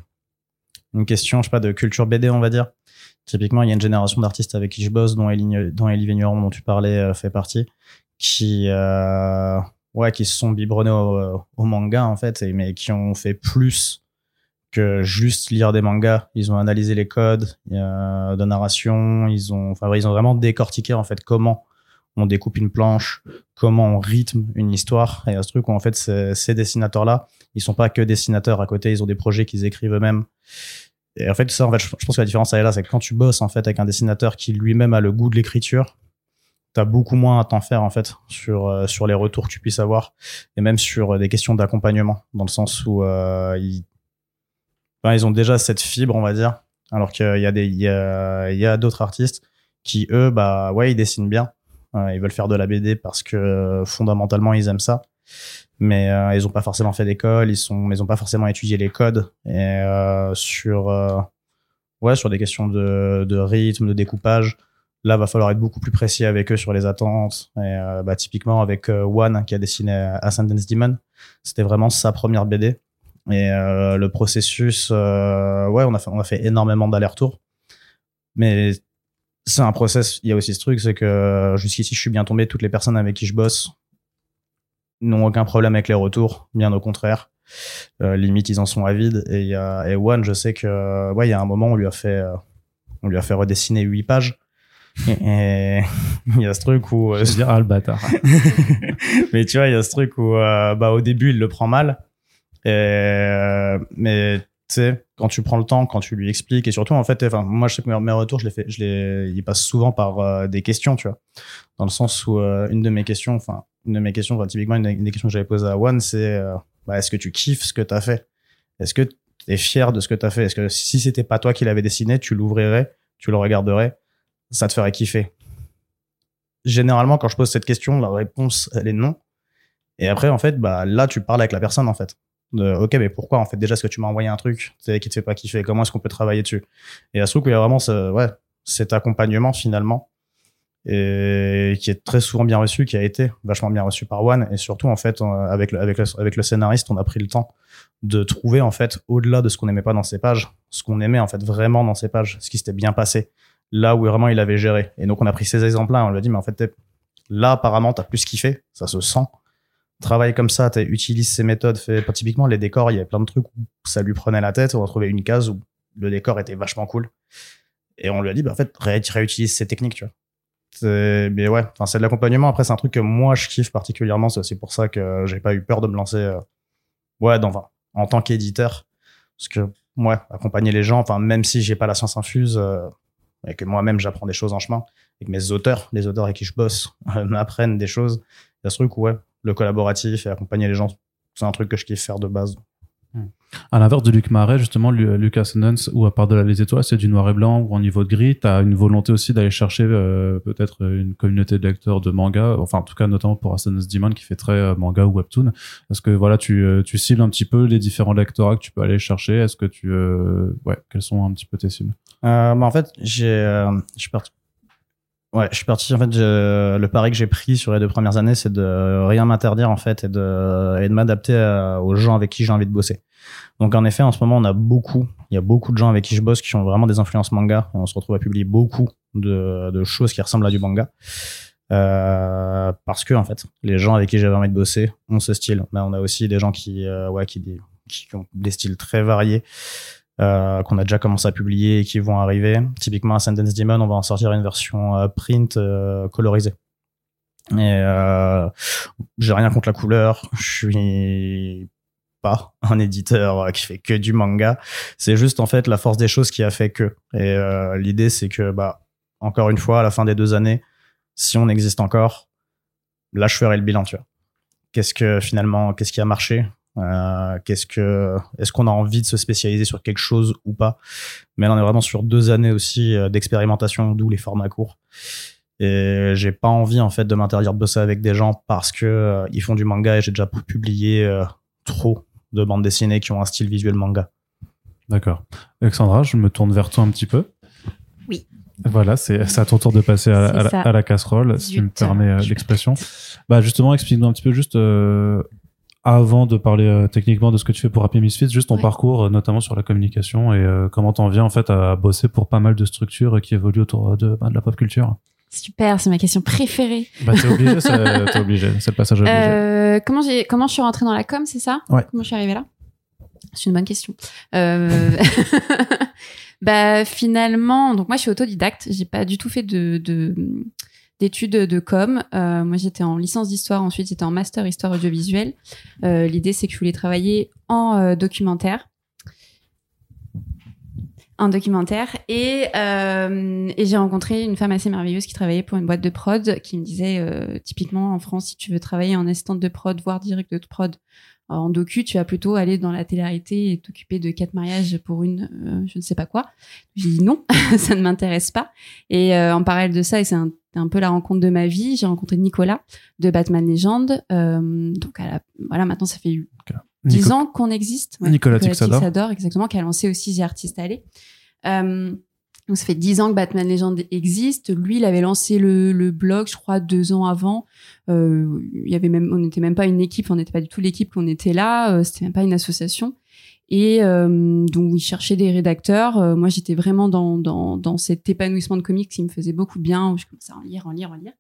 une question, je sais pas, de culture BD, on va dire. Typiquement, il y a une génération d'artistes avec qui je bosse, dont Elie, dont Elie Vigneron, dont tu parlais, euh, fait partie, qui euh, ouais, qui se sont biberonnés au, au, manga en fait, et, mais qui ont fait plus que juste lire des mangas. Ils ont analysé les codes euh, de narration, ils ont, enfin, ils ont vraiment décortiqué en fait comment on découpe une planche, comment on rythme une histoire. Et à ce truc où en fait ces dessinateurs-là, ils sont pas que dessinateurs à côté, ils ont des projets qu'ils écrivent eux-mêmes. Et en fait, ça, en fait, je pense que la différence elle est là, c'est que quand tu bosses en fait avec un dessinateur qui lui-même a le goût de l'écriture, t'as beaucoup moins à t'en faire en fait sur euh, sur les retours que tu puisses avoir et même sur euh, des questions d'accompagnement dans le sens où euh, ils ben, ils ont déjà cette fibre on va dire alors qu'il y a des il y a y a d'autres artistes qui eux bah ouais ils dessinent bien ils veulent faire de la BD parce que fondamentalement ils aiment ça mais euh, ils ont pas forcément fait d'école ils sont ils ont pas forcément étudié les codes et sur ouais sur des questions de de rythme de découpage Là, va falloir être beaucoup plus précis avec eux sur les attentes. Et euh, bah, typiquement avec euh, One qui a dessiné Ascendance Demon, c'était vraiment sa première BD. Et euh, le processus, euh, ouais, on a fait, on a fait énormément d'allers-retours. Mais c'est un process. Il y a aussi ce truc, c'est que jusqu'ici, je suis bien tombé. Toutes les personnes avec qui je bosse n'ont aucun problème avec les retours, bien au contraire. Euh, limite, ils en sont avides. Et et One, je sais que ouais, il y a un moment, on lui a fait, on lui a fait redessiner huit pages et il y a ce truc où euh, je dire ah le bâtard. Mais tu vois il y a ce truc où euh, bah au début il le prend mal. Et, euh, mais tu sais quand tu prends le temps quand tu lui expliques et surtout en fait enfin moi je sais que mes retours je les fais je les ils passent souvent par euh, des questions tu vois. Dans le sens où euh, une de mes questions enfin une de mes questions enfin, typiquement une, une, des questions que j'avais posées à One c'est bah, est-ce que tu kiffes ce que tu as fait? Est-ce que tu es fier de ce que tu as fait? Est-ce que si c'était pas toi qui l'avais dessiné tu l'ouvrirais tu le regarderais? Ça te ferait kiffer Généralement, quand je pose cette question, la réponse, elle est non. Et après, en fait, bah, là, tu parles avec la personne, en fait. Ok, mais pourquoi, en fait, déjà, est-ce que tu m'as envoyé un truc qui te fait pas kiffer? Comment est-ce qu'on peut travailler dessus? Et à ce où il y a vraiment ouais, cet accompagnement, finalement, qui est très souvent bien reçu, qui a été vachement bien reçu par One. Et surtout, en fait, avec le, avec le, avec le scénariste, on a pris le temps de trouver, en fait, au-delà de ce qu'on aimait pas dans ces pages, ce qu'on aimait, en fait, vraiment dans ces pages, ce qui s'était bien passé là où vraiment il avait géré. Et donc on a pris ces exemples-là, on lui a dit, mais en fait, là apparemment, t'as plus kiffé, ça se sent. Travaille comme ça, utilise ces méthodes. Fait, typiquement, les décors, il y avait plein de trucs où ça lui prenait la tête. On a trouvé une case où le décor était vachement cool. Et on lui a dit, bah, en fait, ré réutilise ces techniques, tu vois. Mais ouais, enfin, c'est de l'accompagnement. Après, c'est un truc que moi, je kiffe particulièrement. C'est pour ça que j'ai pas eu peur de me lancer, euh, ouais, dans, enfin, en tant qu'éditeur. Parce que, ouais, accompagner les gens, enfin, même si j'ai pas la science infuse, euh, et que moi-même j'apprends des choses en chemin, et que mes auteurs, les auteurs avec qui je bosse, m'apprennent des choses. Il y a ce truc où, ouais, le collaboratif et accompagner les gens, c'est un truc que je kiffe faire de base. À l'inverse de Luc Marais, justement, Lucas Sundance, ou à part de la Les Étoiles, c'est du noir et blanc ou en niveau de gris. Tu as une volonté aussi d'aller chercher euh, peut-être une communauté de lecteurs de manga, enfin en tout cas notamment pour Ascendance Demon qui fait très euh, manga ou webtoon. Est-ce que voilà, tu, euh, tu cibles un petit peu les différents lectorats que tu peux aller chercher? Est-ce que tu... Euh, ouais, quels sont un petit peu tes cibles? euh, bah, En fait, j'ai... je suis parti Ouais, je suis parti. En fait, je- le pari que j'ai pris sur les deux premières années, c'est de rien m'interdire en fait et de, et de m'adapter à- aux gens avec qui j'ai envie de bosser. Donc en effet, en ce moment, on a beaucoup, il y a beaucoup de gens avec qui je bosse qui ont vraiment des influences manga. On se retrouve à publier beaucoup de, de choses qui ressemblent à du manga. Euh, parce que en fait, les gens avec qui j'avais envie de bosser ont ce style. Mais on a aussi des gens qui, euh, ouais, qui, qui ont des styles très variés. Euh, qu'on a déjà commencé à publier et qui vont arriver. Typiquement, à Demon, on va en sortir une version euh, print euh, colorisée. Et j'ai rien contre la couleur. Je suis pas un éditeur qui fait que du manga. C'est juste en fait la force des choses qui a fait que. Et l'idée, c'est que bah encore une fois, à la fin des deux années, si on existe encore, là, je ferai le bilan. Tu vois. Qu'est-ce que finalement, qu'est-ce qui a marché? Euh, qu'est-ce que est-ce qu'on a envie de se spécialiser sur quelque chose ou pas? Mais là on est vraiment sur deux années aussi euh, d'expérimentation d'où les formats courts et j'ai pas envie en fait de m'interdire de bosser avec des gens parce que euh, ils font du manga et j'ai déjà publié euh, trop de bandes dessinées qui ont un style visuel manga D'accord. Alexandra, je me tourne vers toi un petit peu. Oui. Voilà, c'est à ton tour de passer à, la- ça. à la casserole, si tu me permets l'expression. Bah justement, explique-nous un petit peu juste euh, avant de parler euh, techniquement de ce que tu fais pour Happy Misfits, juste ton Ouais. parcours, euh, notamment sur la communication et euh, comment t'en viens en fait à bosser pour pas mal de structures qui évoluent autour de, bah, de la pop culture. Super, c'est ma question préférée. Bah t'es obligé, c'est- t'es obligé, c'est le passage obligé. Euh, comment j'ai comment je suis rentrée dans la com, c'est ça? Ouais. Comment je suis arrivée là? C'est une bonne question. Euh... bah finalement, donc moi je suis autodidacte. J'ai pas du tout fait de de- d'études de com. Euh, moi j'étais en licence d'histoire, ensuite j'étais en master histoire audiovisuelle. Euh, L'idée c'est que je voulais travailler en euh, documentaire. En documentaire et, j'ai rencontré une femme assez merveilleuse qui travaillait pour une boîte de prod qui me disait typiquement en France si tu veux travailler en assistante de prod voire direct de prod en docu tu vas plutôt aller dans la télé-réalité et t'occuper de quatre mariages pour une euh, je ne sais pas quoi j'ai dit non ça ne m'intéresse pas et euh, en parallèle de ça et c'est un, un peu la rencontre de ma vie j'ai rencontré Nicolas de Batman Legend euh, donc à la- voilà maintenant ça fait 10 Nico- ans qu'on existe. Nicolas Tixador. exactement, qui a lancé aussi The Artist Alley. Donc ça fait 10 ans que Batman Legend existe. Lui, il avait lancé le, le blog, je crois, deux ans avant. Euh, il y avait même, on n'était même pas une équipe, on n'était pas du tout l'équipe qu'on était là. Euh, C'était même pas une association. Et euh, donc, il cherchait des rédacteurs. Euh, moi, j'étais vraiment dans, dans, dans cet épanouissement de comics qui me faisait beaucoup de bien, je commençais à en lire, en lire, en lire.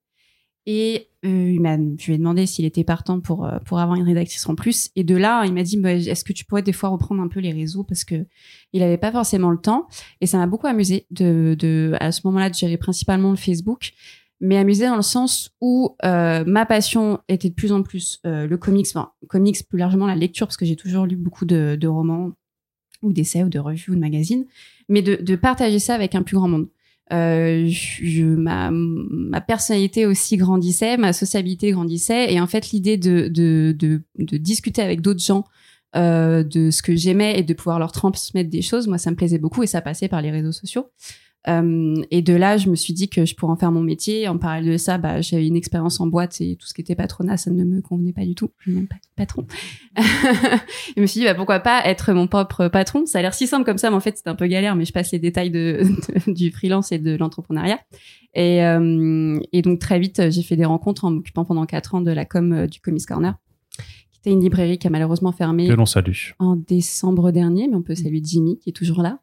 Et euh, il m'a, je lui ai demandé s'il était partant pour, euh, pour avoir une rédactrice en plus. Et de là, il m'a dit, bah, est-ce que tu pourrais des fois reprendre un peu les réseaux parce que il avait pas forcément le temps. Et ça m'a beaucoup amusé de, de, à ce moment-là, de gérer principalement le Facebook, mais amusé dans le sens où euh, ma passion était de plus en plus euh, le comics, enfin, comics plus largement la lecture parce que j'ai toujours lu beaucoup de, de romans ou d'essais ou de revues ou de magazines, mais de, de partager ça avec un plus grand monde. Euh, je, ma, ma personnalité aussi grandissait, ma sociabilité grandissait, et en fait l'idée de, de, de, de discuter avec d'autres gens euh, de ce que j'aimais et de pouvoir leur transmettre des choses, moi ça me plaisait beaucoup et ça passait par les réseaux sociaux. Euh, et de là, je me suis dit que je pourrais en faire mon métier. En parallèle de ça, bah, j'avais une expérience en boîte et tout ce qui était patronat, ça ne me convenait pas du tout. Je n'aime pas le patron. je me suis dit, bah, pourquoi pas être mon propre patron? Ça a l'air si simple comme ça, mais en fait, c'est un peu galère. Mais je passe les détails de- du freelance et de l'entrepreneuriat. Et, euh, et donc très vite, j'ai fait des rencontres en m'occupant pendant quatre ans de la com euh, du Comics Corner, qui était une librairie qui a malheureusement fermé Que l'on salue. en décembre dernier, mais on peut saluer Jimmy qui est toujours là.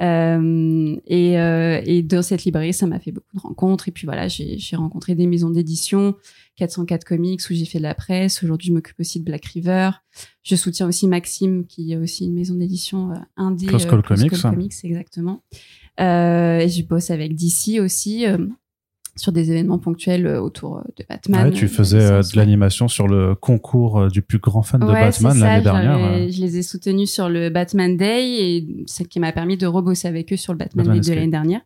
Euh, et, euh, et dans cette librairie, ça m'a fait beaucoup de rencontres. Et puis voilà, j'ai j'ai rencontré des maisons d'édition, 404 Comics où j'ai fait de la presse. Aujourd'hui, je m'occupe aussi de Black River. Je soutiens aussi Maxime, qui est aussi une maison d'édition euh, indé. Close Call Comics. Comics, exactement. Euh, et je bosse avec DC aussi. Sur des événements ponctuels euh, autour euh, de Batman. Ouais, tu euh, faisais euh, de l'animation sur le concours du plus grand fan de Batman c'est l'année dernière. euh. Je les ai soutenus sur le Batman Day et ce qui m'a permis de rebosser avec eux sur le Batman, Batman Day de l'année dernière.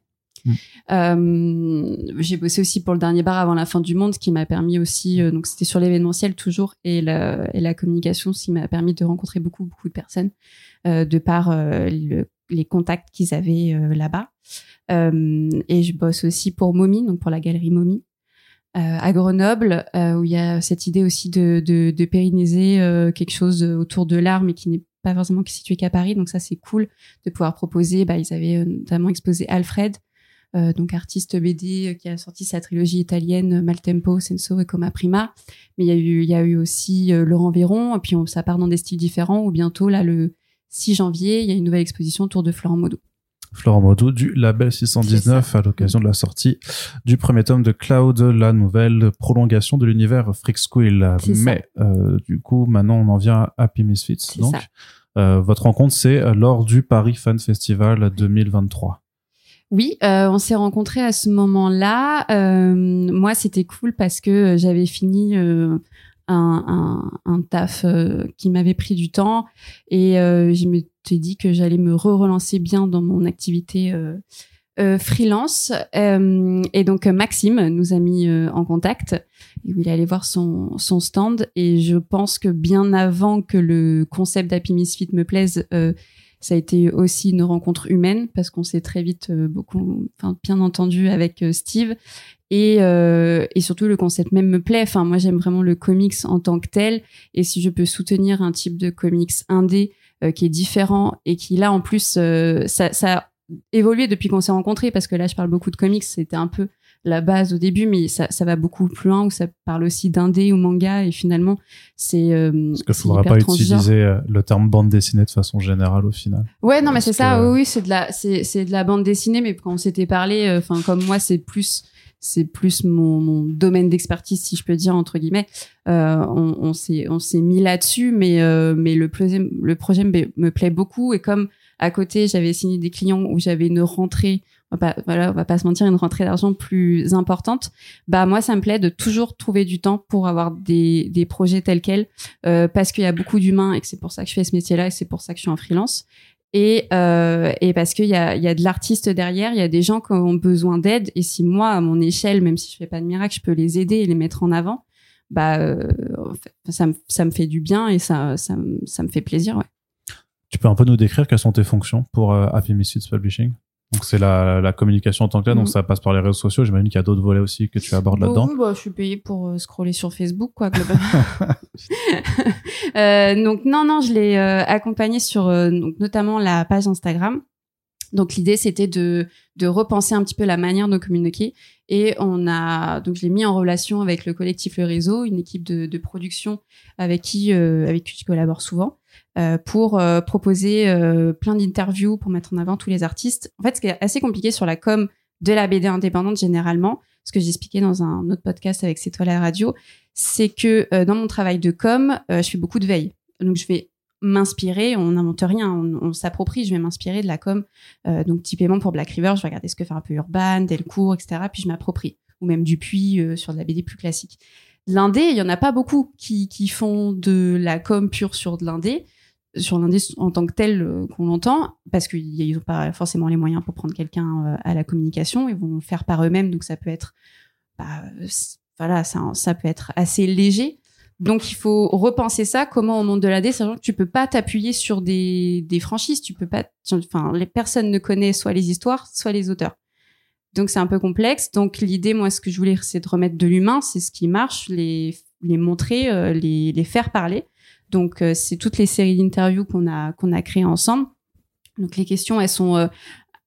Mm. Euh, j'ai bossé aussi pour le dernier bar avant la fin du monde, qui m'a permis aussi, euh, donc c'était sur l'événementiel toujours et la, et la communication, ce qui m'a permis de rencontrer beaucoup beaucoup de personnes euh, de par le- les contacts qu'ils avaient là-bas. Euh, et je bosse aussi pour Momi, donc pour la galerie Momi. euh, à Grenoble, euh, où il y a cette idée aussi de, de, de pérenniser quelque chose autour de l'art, mais qui n'est pas forcément situé qu'à Paris. Donc ça, c'est cool de pouvoir proposer. Bah, ils avaient notamment exposé Alfred, donc artiste BD qui a sorti sa trilogie italienne Maltempo, Senso et Coma Prima. Mais il y a eu, il y a eu aussi Laurent Véron, et puis ça part dans des styles différents. Ou bientôt là, le 6 janvier, il y a une nouvelle exposition autour de Florent Maudou. Florent Maudou du label 619 à l'occasion de la sortie du premier tome de Cloud, la nouvelle prolongation de l'univers Freak Squill. Mais euh, du coup, maintenant on en vient à Happy Misfits. Donc, euh, votre rencontre, c'est lors du Paris Fan Festival 2023. Oui, euh, on s'est rencontrés à ce moment-là. moi, c'était cool parce que j'avais fini un, un, taf euh, qui m'avait pris du temps et euh, je me suis dit que j'allais me re-relancer bien dans mon activité euh, freelance. et donc Maxime nous a mis en contact et il est allé voir son, stand et je pense que bien avant que le concept d'Happy Misfit me plaise, ça a été aussi une rencontre humaine parce qu'on s'est très vite beaucoup, enfin bien entendu avec Steve et, euh, et surtout le concept même me plaît. Enfin, moi j'aime vraiment le comics en tant que tel. Et si je peux soutenir un type de comics indé euh, qui est différent et qui là en plus euh, ça, ça a évolué depuis qu'on s'est rencontrés parce que là je parle beaucoup de comics, c'était un peu la base au début, mais ça, ça va beaucoup plus loin où ça parle aussi d'indé ou manga et finalement c'est. Euh, Parce qu'il faudra pas utiliser euh, le terme bande dessinée de façon générale au final. Ouais, non, mais c'est ça. Oui, c'est de la, c'est, c'est de la bande dessinée, mais quand on s'était parlé, enfin comme moi, c'est plus c'est plus mon, mon domaine d'expertise, si je peux dire entre guillemets. Euh, on, on s'est on s'est mis là-dessus, mais euh, mais le projet le projet me, plaît beaucoup et comme à côté j'avais signé des clients où j'avais une rentrée on va pas, voilà, on va pas se mentir, une rentrée d'argent plus importante. Bah moi, ça me plaît de toujours trouver du temps pour avoir des, des projets tels quels, euh, parce qu'il y a beaucoup d'humains et que c'est pour ça que je fais ce métier-là et c'est pour ça que je suis en freelance et, euh, et parce qu'il y a, y a de l'artiste derrière, il y a des gens qui ont besoin d'aide. Et si moi, à mon échelle, même si je fais pas de miracle, je peux les aider et les mettre en avant, bah, euh, ça, me, ça me fait du bien et ça, ça, ça me fait plaisir. Ouais. Tu peux un peu nous décrire quelles sont tes fonctions pour euh, Publishing? Donc c'est la, la, communication en tant que telle, donc mm. ça passe par les réseaux sociaux. J'imagine qu'il y a d'autres volets aussi que tu abordes là-dedans. Oui, bah, je suis payée pour euh, scroller sur Facebook, quoi, globalement. euh, donc non, non, je l'ai euh, accompagné sur euh, donc notamment la page Instagram. Donc l'idée c'était de de repenser un petit peu la manière de communiquer et on a donc je l'ai mis en relation avec le collectif Le Réseau, une équipe de, de production avec qui avec qui je collabore souvent pour euh, proposer euh, plein d'interviews pour mettre en avant tous les artistes. En fait, ce qui est assez compliqué sur la com de la BD indépendante généralement, ce que j'expliquais dans un autre podcast avec C'est toi radio, c'est que dans mon travail de com, je fais beaucoup de veille. Donc je vais m'inspirer, on n'invente rien, on, s'approprie, je vais m'inspirer de la com. donc typiquement pour Black River, je vais regarder ce que fait un peu Urban, Delcourt, etc. Puis je m'approprie. Ou même Dupuis sur de la BD plus classique. L'indé, il y en a pas beaucoup qui, qui font de la com pure sur de l'indé sur l'indé en tant que tel euh, qu'on l'entend, parce qu'ils n'ont pas forcément les moyens pour prendre quelqu'un euh, à la communication, ils vont le faire par eux-mêmes, donc ça peut être, bah, voilà, ça, ça peut être assez léger. Donc il faut repenser ça, comment on monte de l'AD, sachant que tu peux pas t'appuyer sur des, des franchises, tu peux pas, enfin les personnes ne connaissent soit les histoires, soit les auteurs. Donc c'est un peu complexe. Donc l'idée, moi, ce que je voulais, c'est de remettre de l'humain, c'est ce qui marche, les, les montrer, euh, les, les faire parler. Donc euh, c'est toutes les séries d'interviews qu'on a qu'on a créées ensemble. Donc les questions, elles sont euh,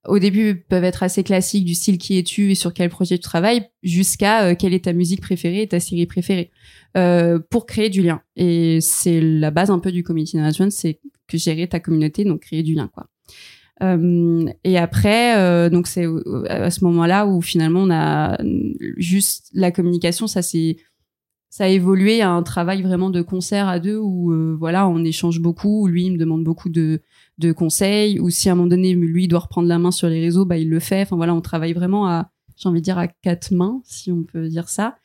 au début peuvent être assez classiques du style qui es-tu et sur quel projet tu travailles jusqu'à euh, quelle est ta musique préférée et ta série préférée pour créer du lien et c'est la base un peu du community management c'est que gérer ta communauté donc créer du lien quoi et après donc c'est à ce moment-là où finalement on a juste la communication ça c'est ça a évolué à un travail vraiment de concert à deux où euh, voilà on échange beaucoup lui il me demande beaucoup de, de conseils ou si à un moment donné lui doit reprendre la main sur les réseaux bah il le fait. Enfin voilà on travaille vraiment à j'ai envie de dire à quatre mains si on peut dire ça.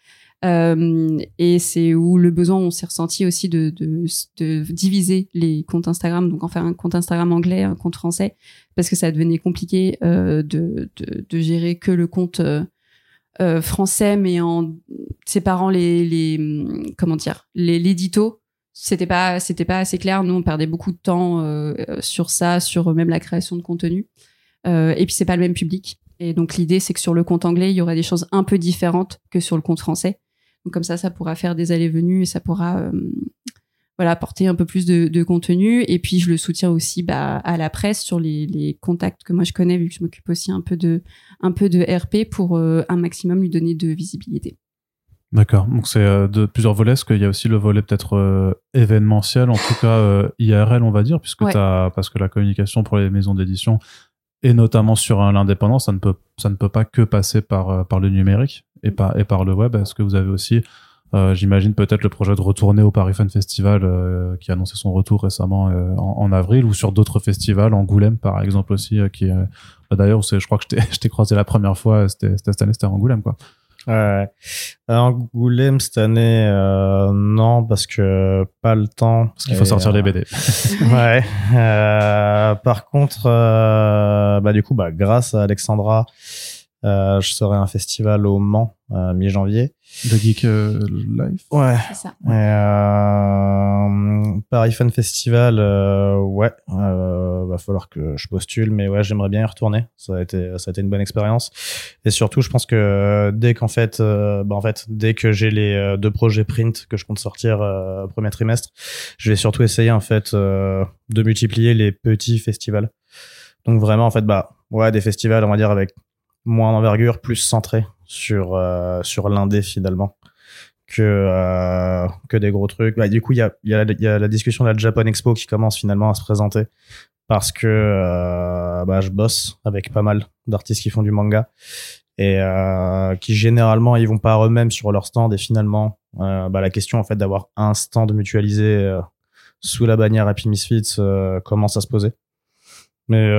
Euh, et c'est où le besoin on s'est ressenti aussi de, de, de, diviser les comptes Instagram donc en faire un compte Instagram anglais un compte français parce que ça devenait compliqué euh, de, de, de, gérer que le compte euh, euh, français, mais en séparant les, les comment dire, les l'édito. C'était pas, c'était pas assez clair. Nous, on perdait beaucoup de temps euh, sur ça, sur même la création de contenu. Euh, et puis c'est pas le même public. Et donc l'idée, c'est que sur le compte anglais, il y aura des choses un peu différentes que sur le compte français. Donc comme ça, ça pourra faire des allées-venues et ça pourra voilà apporter un peu plus de, de, contenu et puis je le soutiens aussi bah, à la presse sur les, les, contacts que moi je connais vu que je m'occupe aussi un peu de un peu de RP pour euh, un maximum lui donner de visibilité. D'accord. Donc c'est euh, de plusieurs volets. Est-ce qu'il y a aussi le volet peut-être euh, événementiel, en tout cas IRL, on va dire, puisque as, parce que la communication pour les maisons d'édition et notamment sur l'indépendance, ça ne peut ça ne peut pas que passer par par le numérique et par et par le web. Est-ce que vous avez aussi euh, j'imagine peut-être le projet de retourner au Paris Fan Festival euh, qui a annoncé son retour récemment euh, en, avril ou sur d'autres festivals, Angoulême par exemple aussi, qui bah, d'ailleurs je crois que je t'ai croisé la première fois, c'était cette année, c'était Angoulême quoi. Ouais. Angoulême cette année, non, parce que pas le temps. Parce qu'il faut sortir les BD. ouais. par contre, bah du coup, bah grâce à Alexandra, je serai un festival au Mans mi-janvier. The Geek euh, Life? Ouais. C'est ça. Euh, Paris Fan Festival, euh, ouais, euh, va falloir que je postule, mais ouais, j'aimerais bien y retourner. Ça a été, ça a été une bonne expérience. Et surtout, je pense que dès qu'en fait, euh, bah en fait, dès que j'ai les deux projets print que je compte sortir au premier trimestre, je vais surtout essayer en fait de multiplier les petits festivals. Donc vraiment, en fait, bah ouais, des festivals, on va dire avec moins d'envergure, plus centrés sur euh, sur l'indé finalement que euh, que des gros trucs. Bah, du coup, il y a y, a, y a la discussion de la Japan Expo qui commence finalement à se présenter parce que euh, bah, je bosse avec pas mal d'artistes qui font du manga et euh, qui généralement ils vont pas eux-mêmes sur leur stand et finalement euh, bah, la question en fait d'avoir un stand mutualisé euh, sous la bannière Happy Misfits commence à se poser. Mais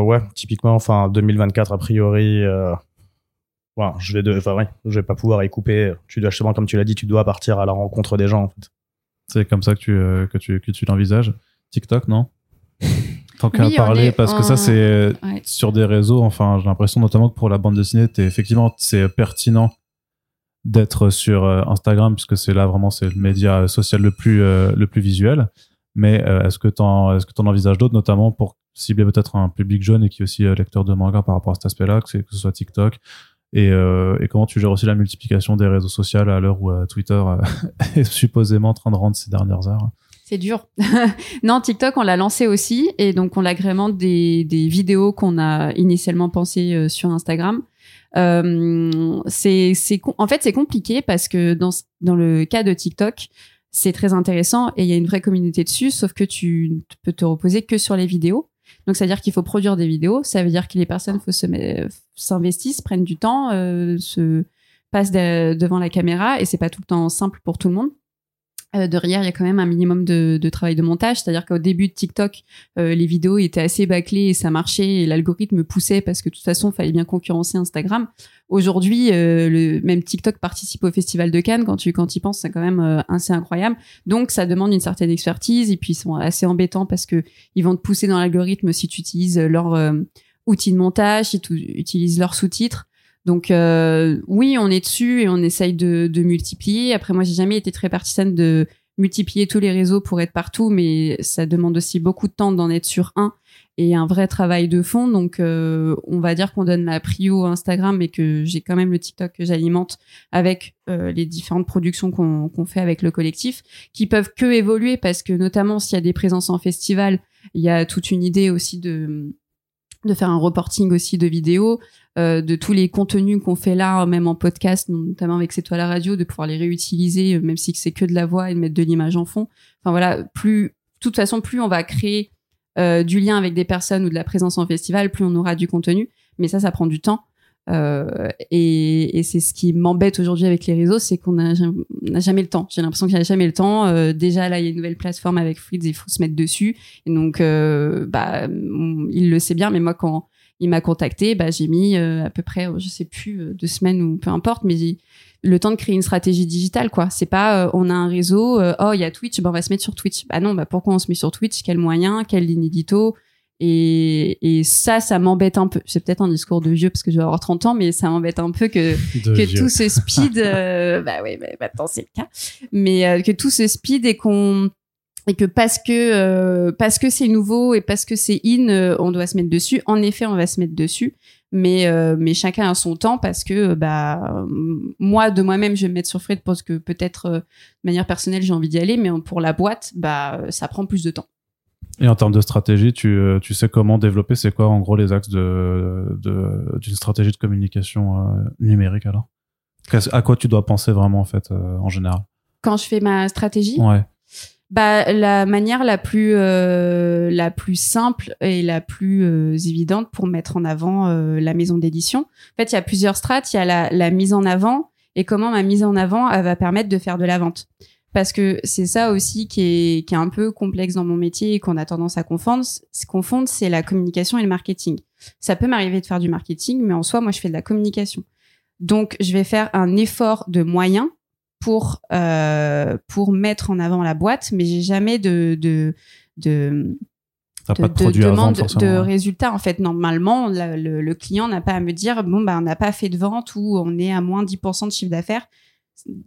ouais, typiquement, enfin 2024 a priori je vais de, enfin, ouais, je vais pas pouvoir y couper. Tu dois justement, comme tu l'as dit, tu dois partir à la rencontre des gens. En fait. C'est comme ça que tu euh, que tu que tu l'envisages. TikTok, non? Tant qu'à parler, parce que ça c'est sur des réseaux. Enfin, j'ai l'impression notamment que pour la bande dessinée, es, effectivement, c'est pertinent d'être sur euh, Instagram puisque c'est là vraiment c'est le média social le plus euh, le plus visuel. Mais est-ce que t'en est-ce que t'en envisages d'autres, notamment pour cibler peut-être un public jeune et qui est aussi lecteur de manga par rapport à cet aspect-là, que, ce soit TikTok, et, euh, et, comment tu gères aussi la multiplication des réseaux sociaux à l'heure où euh, Twitter euh, est supposément en train de rendre ces dernières heures? C'est dur. non, TikTok, on l'a lancé aussi et donc on l'agrémente des, vidéos qu'on a initialement pensées sur Instagram. Euh, en fait, c'est compliqué parce que dans le cas de TikTok, c'est très intéressant et il y a une vraie communauté dessus, sauf que tu peux te reposer que sur les vidéos. Donc, ça veut dire qu'il faut produire des vidéos. Ça veut dire que les personnes faut se s'investissent, prennent du temps, euh, se passent devant la caméra et c'est pas tout le temps simple pour tout le monde. Euh, derrière, il y a quand même un minimum de, travail de montage, c'est-à-dire qu'au début de TikTok, euh, les vidéos étaient assez bâclées et ça marchait et l'algorithme poussait parce que de toute façon, il fallait bien concurrencer Instagram. Aujourd'hui, euh, le même TikTok participe au Festival de Cannes. Quand tu quand y penses, c'est quand même euh, assez incroyable. Donc, ça demande une certaine expertise et puis ils sont assez embêtants parce que ils vont te pousser dans l'algorithme si tu utilises leur euh, outil de montage, si tu utilises leurs sous-titres. Donc euh, oui, on est dessus et on essaye de, multiplier. Après, moi, j'ai jamais été très partisane de multiplier tous les réseaux pour être partout, mais ça demande aussi beaucoup de temps d'en être sur un et un vrai travail de fond. Donc, euh, on va dire qu'on donne la prio Instagram, mais que j'ai quand même le TikTok que j'alimente avec euh, les différentes productions qu'on fait avec le collectif, qui peuvent que évoluer parce que notamment s'il y a des présences en festival, il y a toute une idée aussi de faire un reporting aussi de vidéos, euh, de tous les contenus qu'on fait là, même en podcast, notamment avec C'est toi la radio, de pouvoir les réutiliser, euh, même si c'est que de la voix et de mettre de l'image en fond. Enfin voilà, plus, de toute façon, plus on va créer euh, du lien avec des personnes ou de la présence en festival, plus on aura du contenu. Mais ça, ça prend du temps. Euh, et, et c'est ce qui m'embête aujourd'hui avec les réseaux, c'est qu'on n'a jamais le temps. J'ai l'impression qu'il n'y a jamais le temps. Euh, déjà là, il y a une nouvelle plateforme avec Fritz, il faut se mettre dessus. Et donc, euh, bah, il le sait bien, mais moi quand il m'a contacté, bah, j'ai mis euh, à peu près, je sais plus, euh, deux semaines ou peu importe, mais le temps de créer une stratégie digitale, quoi. C'est pas, on a un réseau, oh, il y a Twitch, bah, on va se mettre sur Twitch. Bah non, bah pourquoi on se met sur Twitch? Quel moyen? Quelle ligne édito et, et ça, ça m'embête un peu. C'est peut-être un discours de vieux parce que je vais avoir 30 ans, mais ça m'embête un peu que, que tout ce speed, euh, bah oui, bah, maintenant c'est le cas, mais euh, que tout ce speed et qu'on et que parce que euh, parce que c'est nouveau et parce que c'est in, euh, on doit se mettre dessus. En effet, on va se mettre dessus, mais euh, mais chacun a son temps parce que bah moi de moi-même je vais me mettre sur Fred parce que peut-être de manière personnelle j'ai envie d'y aller, mais pour la boîte bah ça prend plus de temps. Et en termes de stratégie, tu, tu sais comment développer? C'est quoi en gros les axes de d'une de, stratégie de communication numérique alors? À quoi tu dois penser vraiment en fait en général? Quand je fais ma stratégie? Ouais bah, la manière la plus euh, la plus simple et la plus euh, évidente pour mettre en avant euh, la maison d'édition. En fait, il y a plusieurs strates. Il y a la, la, mise en avant et comment ma mise en avant elle va permettre de faire de la vente. Parce que c'est ça aussi qui est, qui est un peu complexe dans mon métier et qu'on a tendance à confondre. Confondre, c'est la communication et le marketing. Ça peut m'arriver de faire du marketing, mais en soi, moi, je fais de la communication. Donc, je vais faire un effort de moyens pour euh, pour mettre en avant la boîte, mais j'ai jamais de de de de, de, demande de résultats en fait normalement le, le, client n'a pas à me dire bon bah on n'a pas fait de vente ou on est à moins 10% de chiffre d'affaires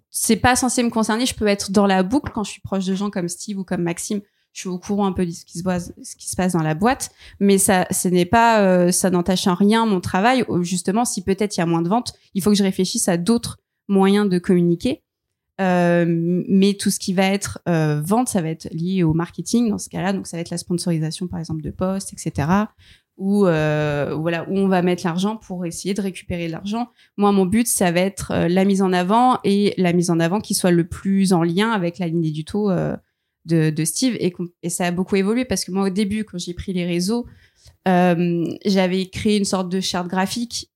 c'est pas censé me concerner je peux être dans la boucle quand je suis proche de gens comme Steve ou comme Maxime je suis au courant un peu de ce qui se passe, ce qui se passe dans la boîte, mais ça, ce n'est pas, euh, ça n'entache en rien mon travail. Justement, si peut-être il y a moins de ventes, il faut que je réfléchisse à d'autres moyens de communiquer. Euh, mais tout ce qui va être euh, vente, ça va être lié au marketing dans ce cas-là. Donc ça va être la sponsorisation par exemple de postes, etc. Ou euh, voilà où on va mettre l'argent pour essayer de récupérer l'argent. Moi, mon but, ça va être la mise en avant et la mise en avant qui soit le plus en lien avec la ligne euh, de, de, Steve. Et, et, ça a beaucoup évolué parce que moi, au début, quand j'ai pris les réseaux, j'avais créé une sorte de charte graphique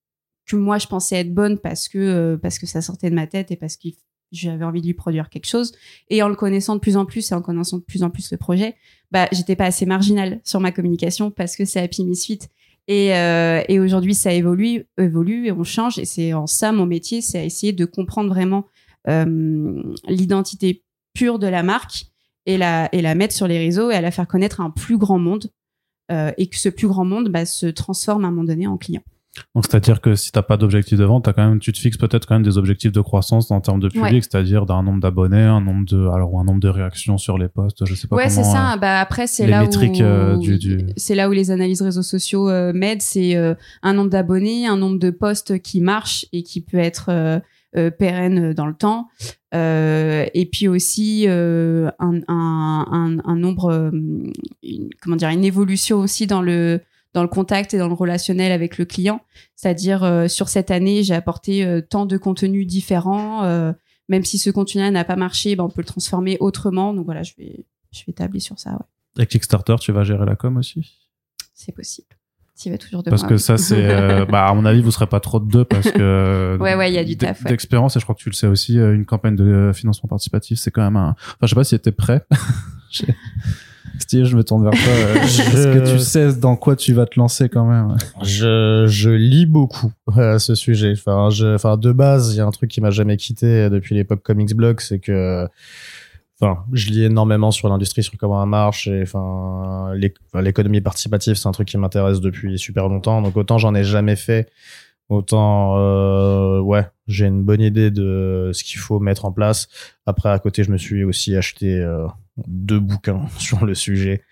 que moi je pensais être bonne parce que parce que ça sortait de ma tête et parce qu'il j'avais envie de lui produire quelque chose. Et en le connaissant de plus en plus et en connaissant de plus en plus le projet, bah, j'étais pas assez marginale sur ma communication parce que c'est Happy Misfit. Et, euh, et aujourd'hui, ça évolue, évolue et on change. Et c'est en ça mon métier, c'est à essayer de comprendre vraiment euh, l'identité pure de la marque et la, et la mettre sur les réseaux et à la faire connaître à un plus grand monde. Euh, et que ce plus grand monde bah, se transforme à un moment donné en client. Donc c'est-à-dire que si t'as pas d'objectif de vente, as quand même, tu te fixes peut-être quand même des objectifs de croissance en termes de public, c'est-à-dire d'un nombre d'abonnés, un nombre de, alors un nombre de réactions sur les posts, je sais pas. Ouais, c'est ça. Euh, bah après c'est là métriques, où euh, du, du... c'est là où les analyses réseaux sociaux euh, m'aident, c'est un nombre d'abonnés, un nombre de posts qui marchent et qui peut être pérenne dans le temps. et puis aussi un, un, un, un, nombre, une, comment dire, une évolution aussi dans le dans le contact et dans le relationnel avec le client. C'est-à-dire, euh, sur cette année, j'ai apporté euh, tant de contenus différents. Euh, même si ce contenu n'a pas marché, ben, on peut le transformer autrement. Donc voilà, je vais, je vais tabler sur ça. Ouais. Et Kickstarter, tu vas gérer la com aussi? C'est possible. Tu vas toujours de Parce que ça, c'est, bah, à mon avis, vous serez pas trop de deux parce que. ouais, ouais, il y a du taf. D'expérience, et je crois que tu le sais aussi, une campagne de financement participatif, c'est quand même un. Enfin, je sais pas si était prêt. Steve, je me tourne vers toi. Est-ce que tu sais dans quoi tu vas te lancer quand même? Je, je lis beaucoup à ce sujet. Enfin, je, enfin, de base, il y a un truc qui m'a jamais quitté depuis l'époque Comics Blog, c'est que, enfin, je lis énormément sur l'industrie, sur comment elle marche, et enfin, l'économie participative, c'est un truc qui m'intéresse depuis super longtemps. Donc autant j'en ai jamais fait, autant, euh, ouais, j'ai une bonne idée de ce qu'il faut mettre en place. Après, à côté, je me suis aussi acheté euh, deux bouquins sur le sujet.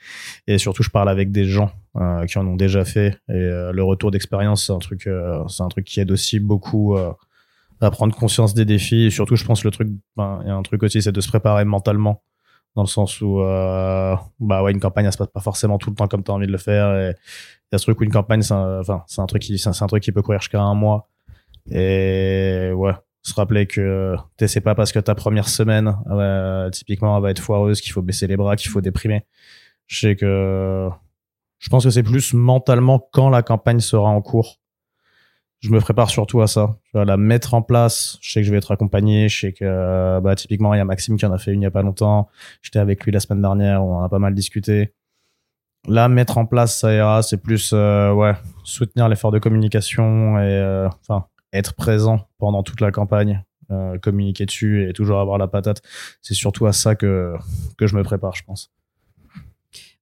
Et surtout, je parle avec des gens euh, qui en ont déjà fait. Et euh, le retour d'expérience, c'est un truc, euh, c'est un truc qui aide aussi beaucoup à prendre conscience des défis. Et surtout, je pense le truc, ben, y a un truc aussi, c'est de se préparer mentalement. Dans le sens où, bah ouais, une campagne, elle se passe pas forcément tout le temps comme tu as envie de le faire. Et il y a ce truc où une campagne, c'est un, enfin, c'est un truc qui, c'est un truc qui peut courir jusqu'à un mois. Et ouais, se rappeler que c'est pas parce que ta première semaine euh, typiquement elle va être foireuse qu'il faut baisser les bras qu'il faut déprimer. Je sais que je pense que c'est plus mentalement quand la campagne sera en cours. Je me prépare surtout à ça. Je vais la mettre en place. Je sais que je vais être accompagné. Je sais que bah typiquement il y a Maxime qui en a fait une il y a pas longtemps. J'étais avec lui la semaine dernière. On en a pas mal discuté. Là mettre en place ça ira. C'est plus euh, ouais soutenir l'effort de communication et euh, enfin être présent pendant toute la campagne, euh, communiquer dessus et toujours avoir la patate. C'est surtout à ça que, que je me prépare, je pense.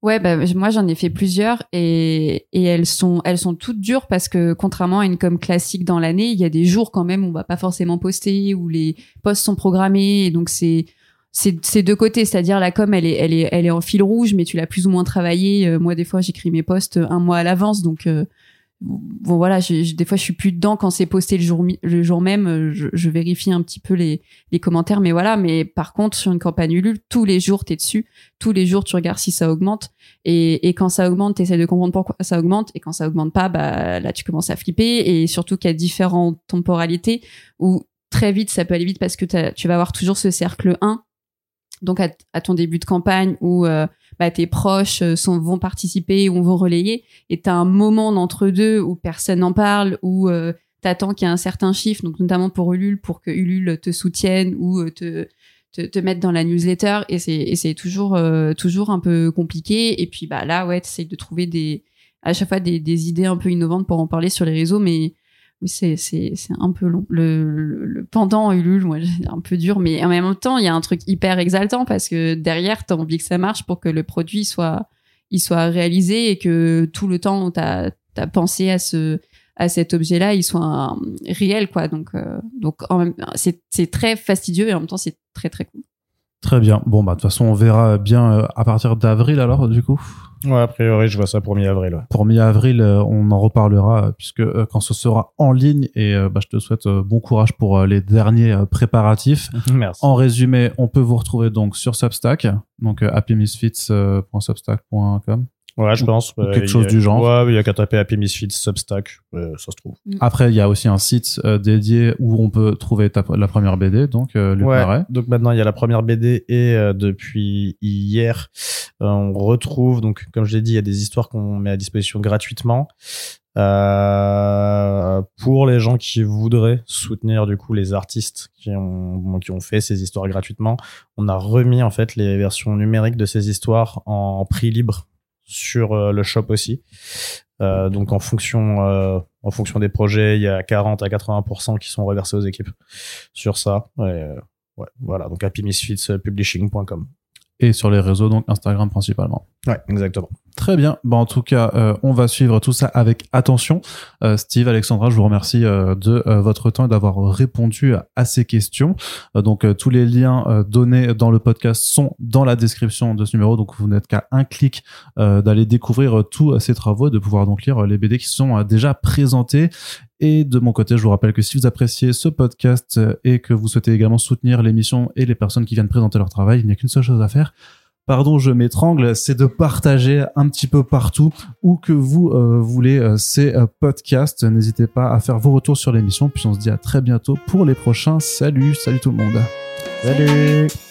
Ouais, bah, moi j'en ai fait plusieurs et, et elles sont elles sont toutes dures parce que contrairement à une com classique dans l'année, il y a des jours quand même où on va pas forcément poster où les posts sont programmés donc c'est c'est c'est deux côtés, c'est-à-dire la com, elle est, elle est, elle est en fil rouge, mais tu l'as plus ou moins travaillé. Euh, moi, des fois, j'écris mes posts un mois à l'avance, donc euh, bon voilà, je- je- des fois, je suis plus dedans quand c'est posté le jour, le jour même. euh, Je, je vérifie un petit peu les, les commentaires, mais voilà. Mais par contre, sur une campagne Ulule, tous les jours, t'es dessus, tous les jours, tu regardes si ça augmente, et, et quand ça augmente, t'essaies de comprendre pourquoi ça augmente, et quand ça augmente pas, bah là, tu commences à flipper, et surtout qu'il y a différentes temporalités où très vite, ça peut aller vite parce que tu vas avoir toujours ce cercle 1 donc à, ton début de campagne où euh, bah, tes proches euh, sont, vont participer ou vont relayer et tu as un moment d'entre deux où personne n'en parle où euh, t'attends qu'il y ait un certain chiffre donc notamment pour Ulule pour que Ulule te soutienne ou euh, te te, te mettre dans la newsletter et c'est toujours toujours un peu compliqué. Et puis bah là ouais t'essayes de trouver des à chaque fois des, des idées un peu innovantes pour en parler sur les réseaux mais oui, c'est un peu long. Le, le, pendant Ulule, moi, un peu dur, mais en même temps, il y a un truc hyper exaltant parce que derrière, t'as envie que ça marche pour que le produit soit il soit réalisé et que tout le temps où t'as as pensé à ce à cet objet-là, il soit réel, quoi. Donc euh, c'est très fastidieux et en même temps c'est très très cool. Très bien. Bon, bah, de toute façon, on verra bien euh, à partir d'avril, alors, du coup. Ouais, a priori, je vois ça pour mi-avril. Ouais. Pour mi-avril, euh, on en reparlera, euh, puisque euh, quand ce sera en ligne, et bah, je te souhaite bon courage pour les derniers préparatifs. Merci. En résumé, on peut vous retrouver donc sur Substack, donc happymisfits.substack.com. Ouais, je pense. ou quelque chose a- du genre. Ouais, il y a qu'à taper Happy Misfits Substack, ouais, ça se trouve. Après, il y a aussi un site euh, dédié où on peut trouver ta- la première BD, donc euh, Luc Ouais. Marais. Donc maintenant, il y a la première BD et euh, depuis hier, euh, on retrouve, donc comme je l'ai dit, il y a des histoires qu'on met à disposition gratuitement. Euh, pour les gens qui voudraient soutenir du coup les artistes qui ont qui ont fait ces histoires gratuitement, on a remis en fait les versions numériques de ces histoires en prix libre sur euh, le shop aussi. Euh, donc en fonction euh, en fonction des projets, il y a 40 à 80% qui sont reversés aux équipes sur ça. Euh, ouais, voilà, donc happymisfitspublishing.com. Et sur les réseaux, donc Instagram principalement. Ouais, exactement. Très bien. Bah, en tout cas, euh, on va suivre tout ça avec attention. Euh, Steve, Alexandra, je vous remercie euh, de votre temps et d'avoir répondu à, ces questions. Donc, tous les liens donnés dans le podcast sont dans la description de ce numéro. Donc, vous n'êtes qu'à un clic d'aller découvrir tous ces travaux et de pouvoir donc lire les BD qui sont déjà présentés. Et de mon côté, je vous rappelle que si vous appréciez ce podcast et que vous souhaitez également soutenir l'émission et les personnes qui viennent présenter leur travail, il n'y a qu'une seule chose à faire pardon, je m'étrangle, c'est de partager un petit peu partout où que vous euh, voulez euh, ces euh, podcasts. N'hésitez pas à faire vos retours sur l'émission. Puis on se dit à très bientôt pour les prochains. Salut, salut tout le monde. Salut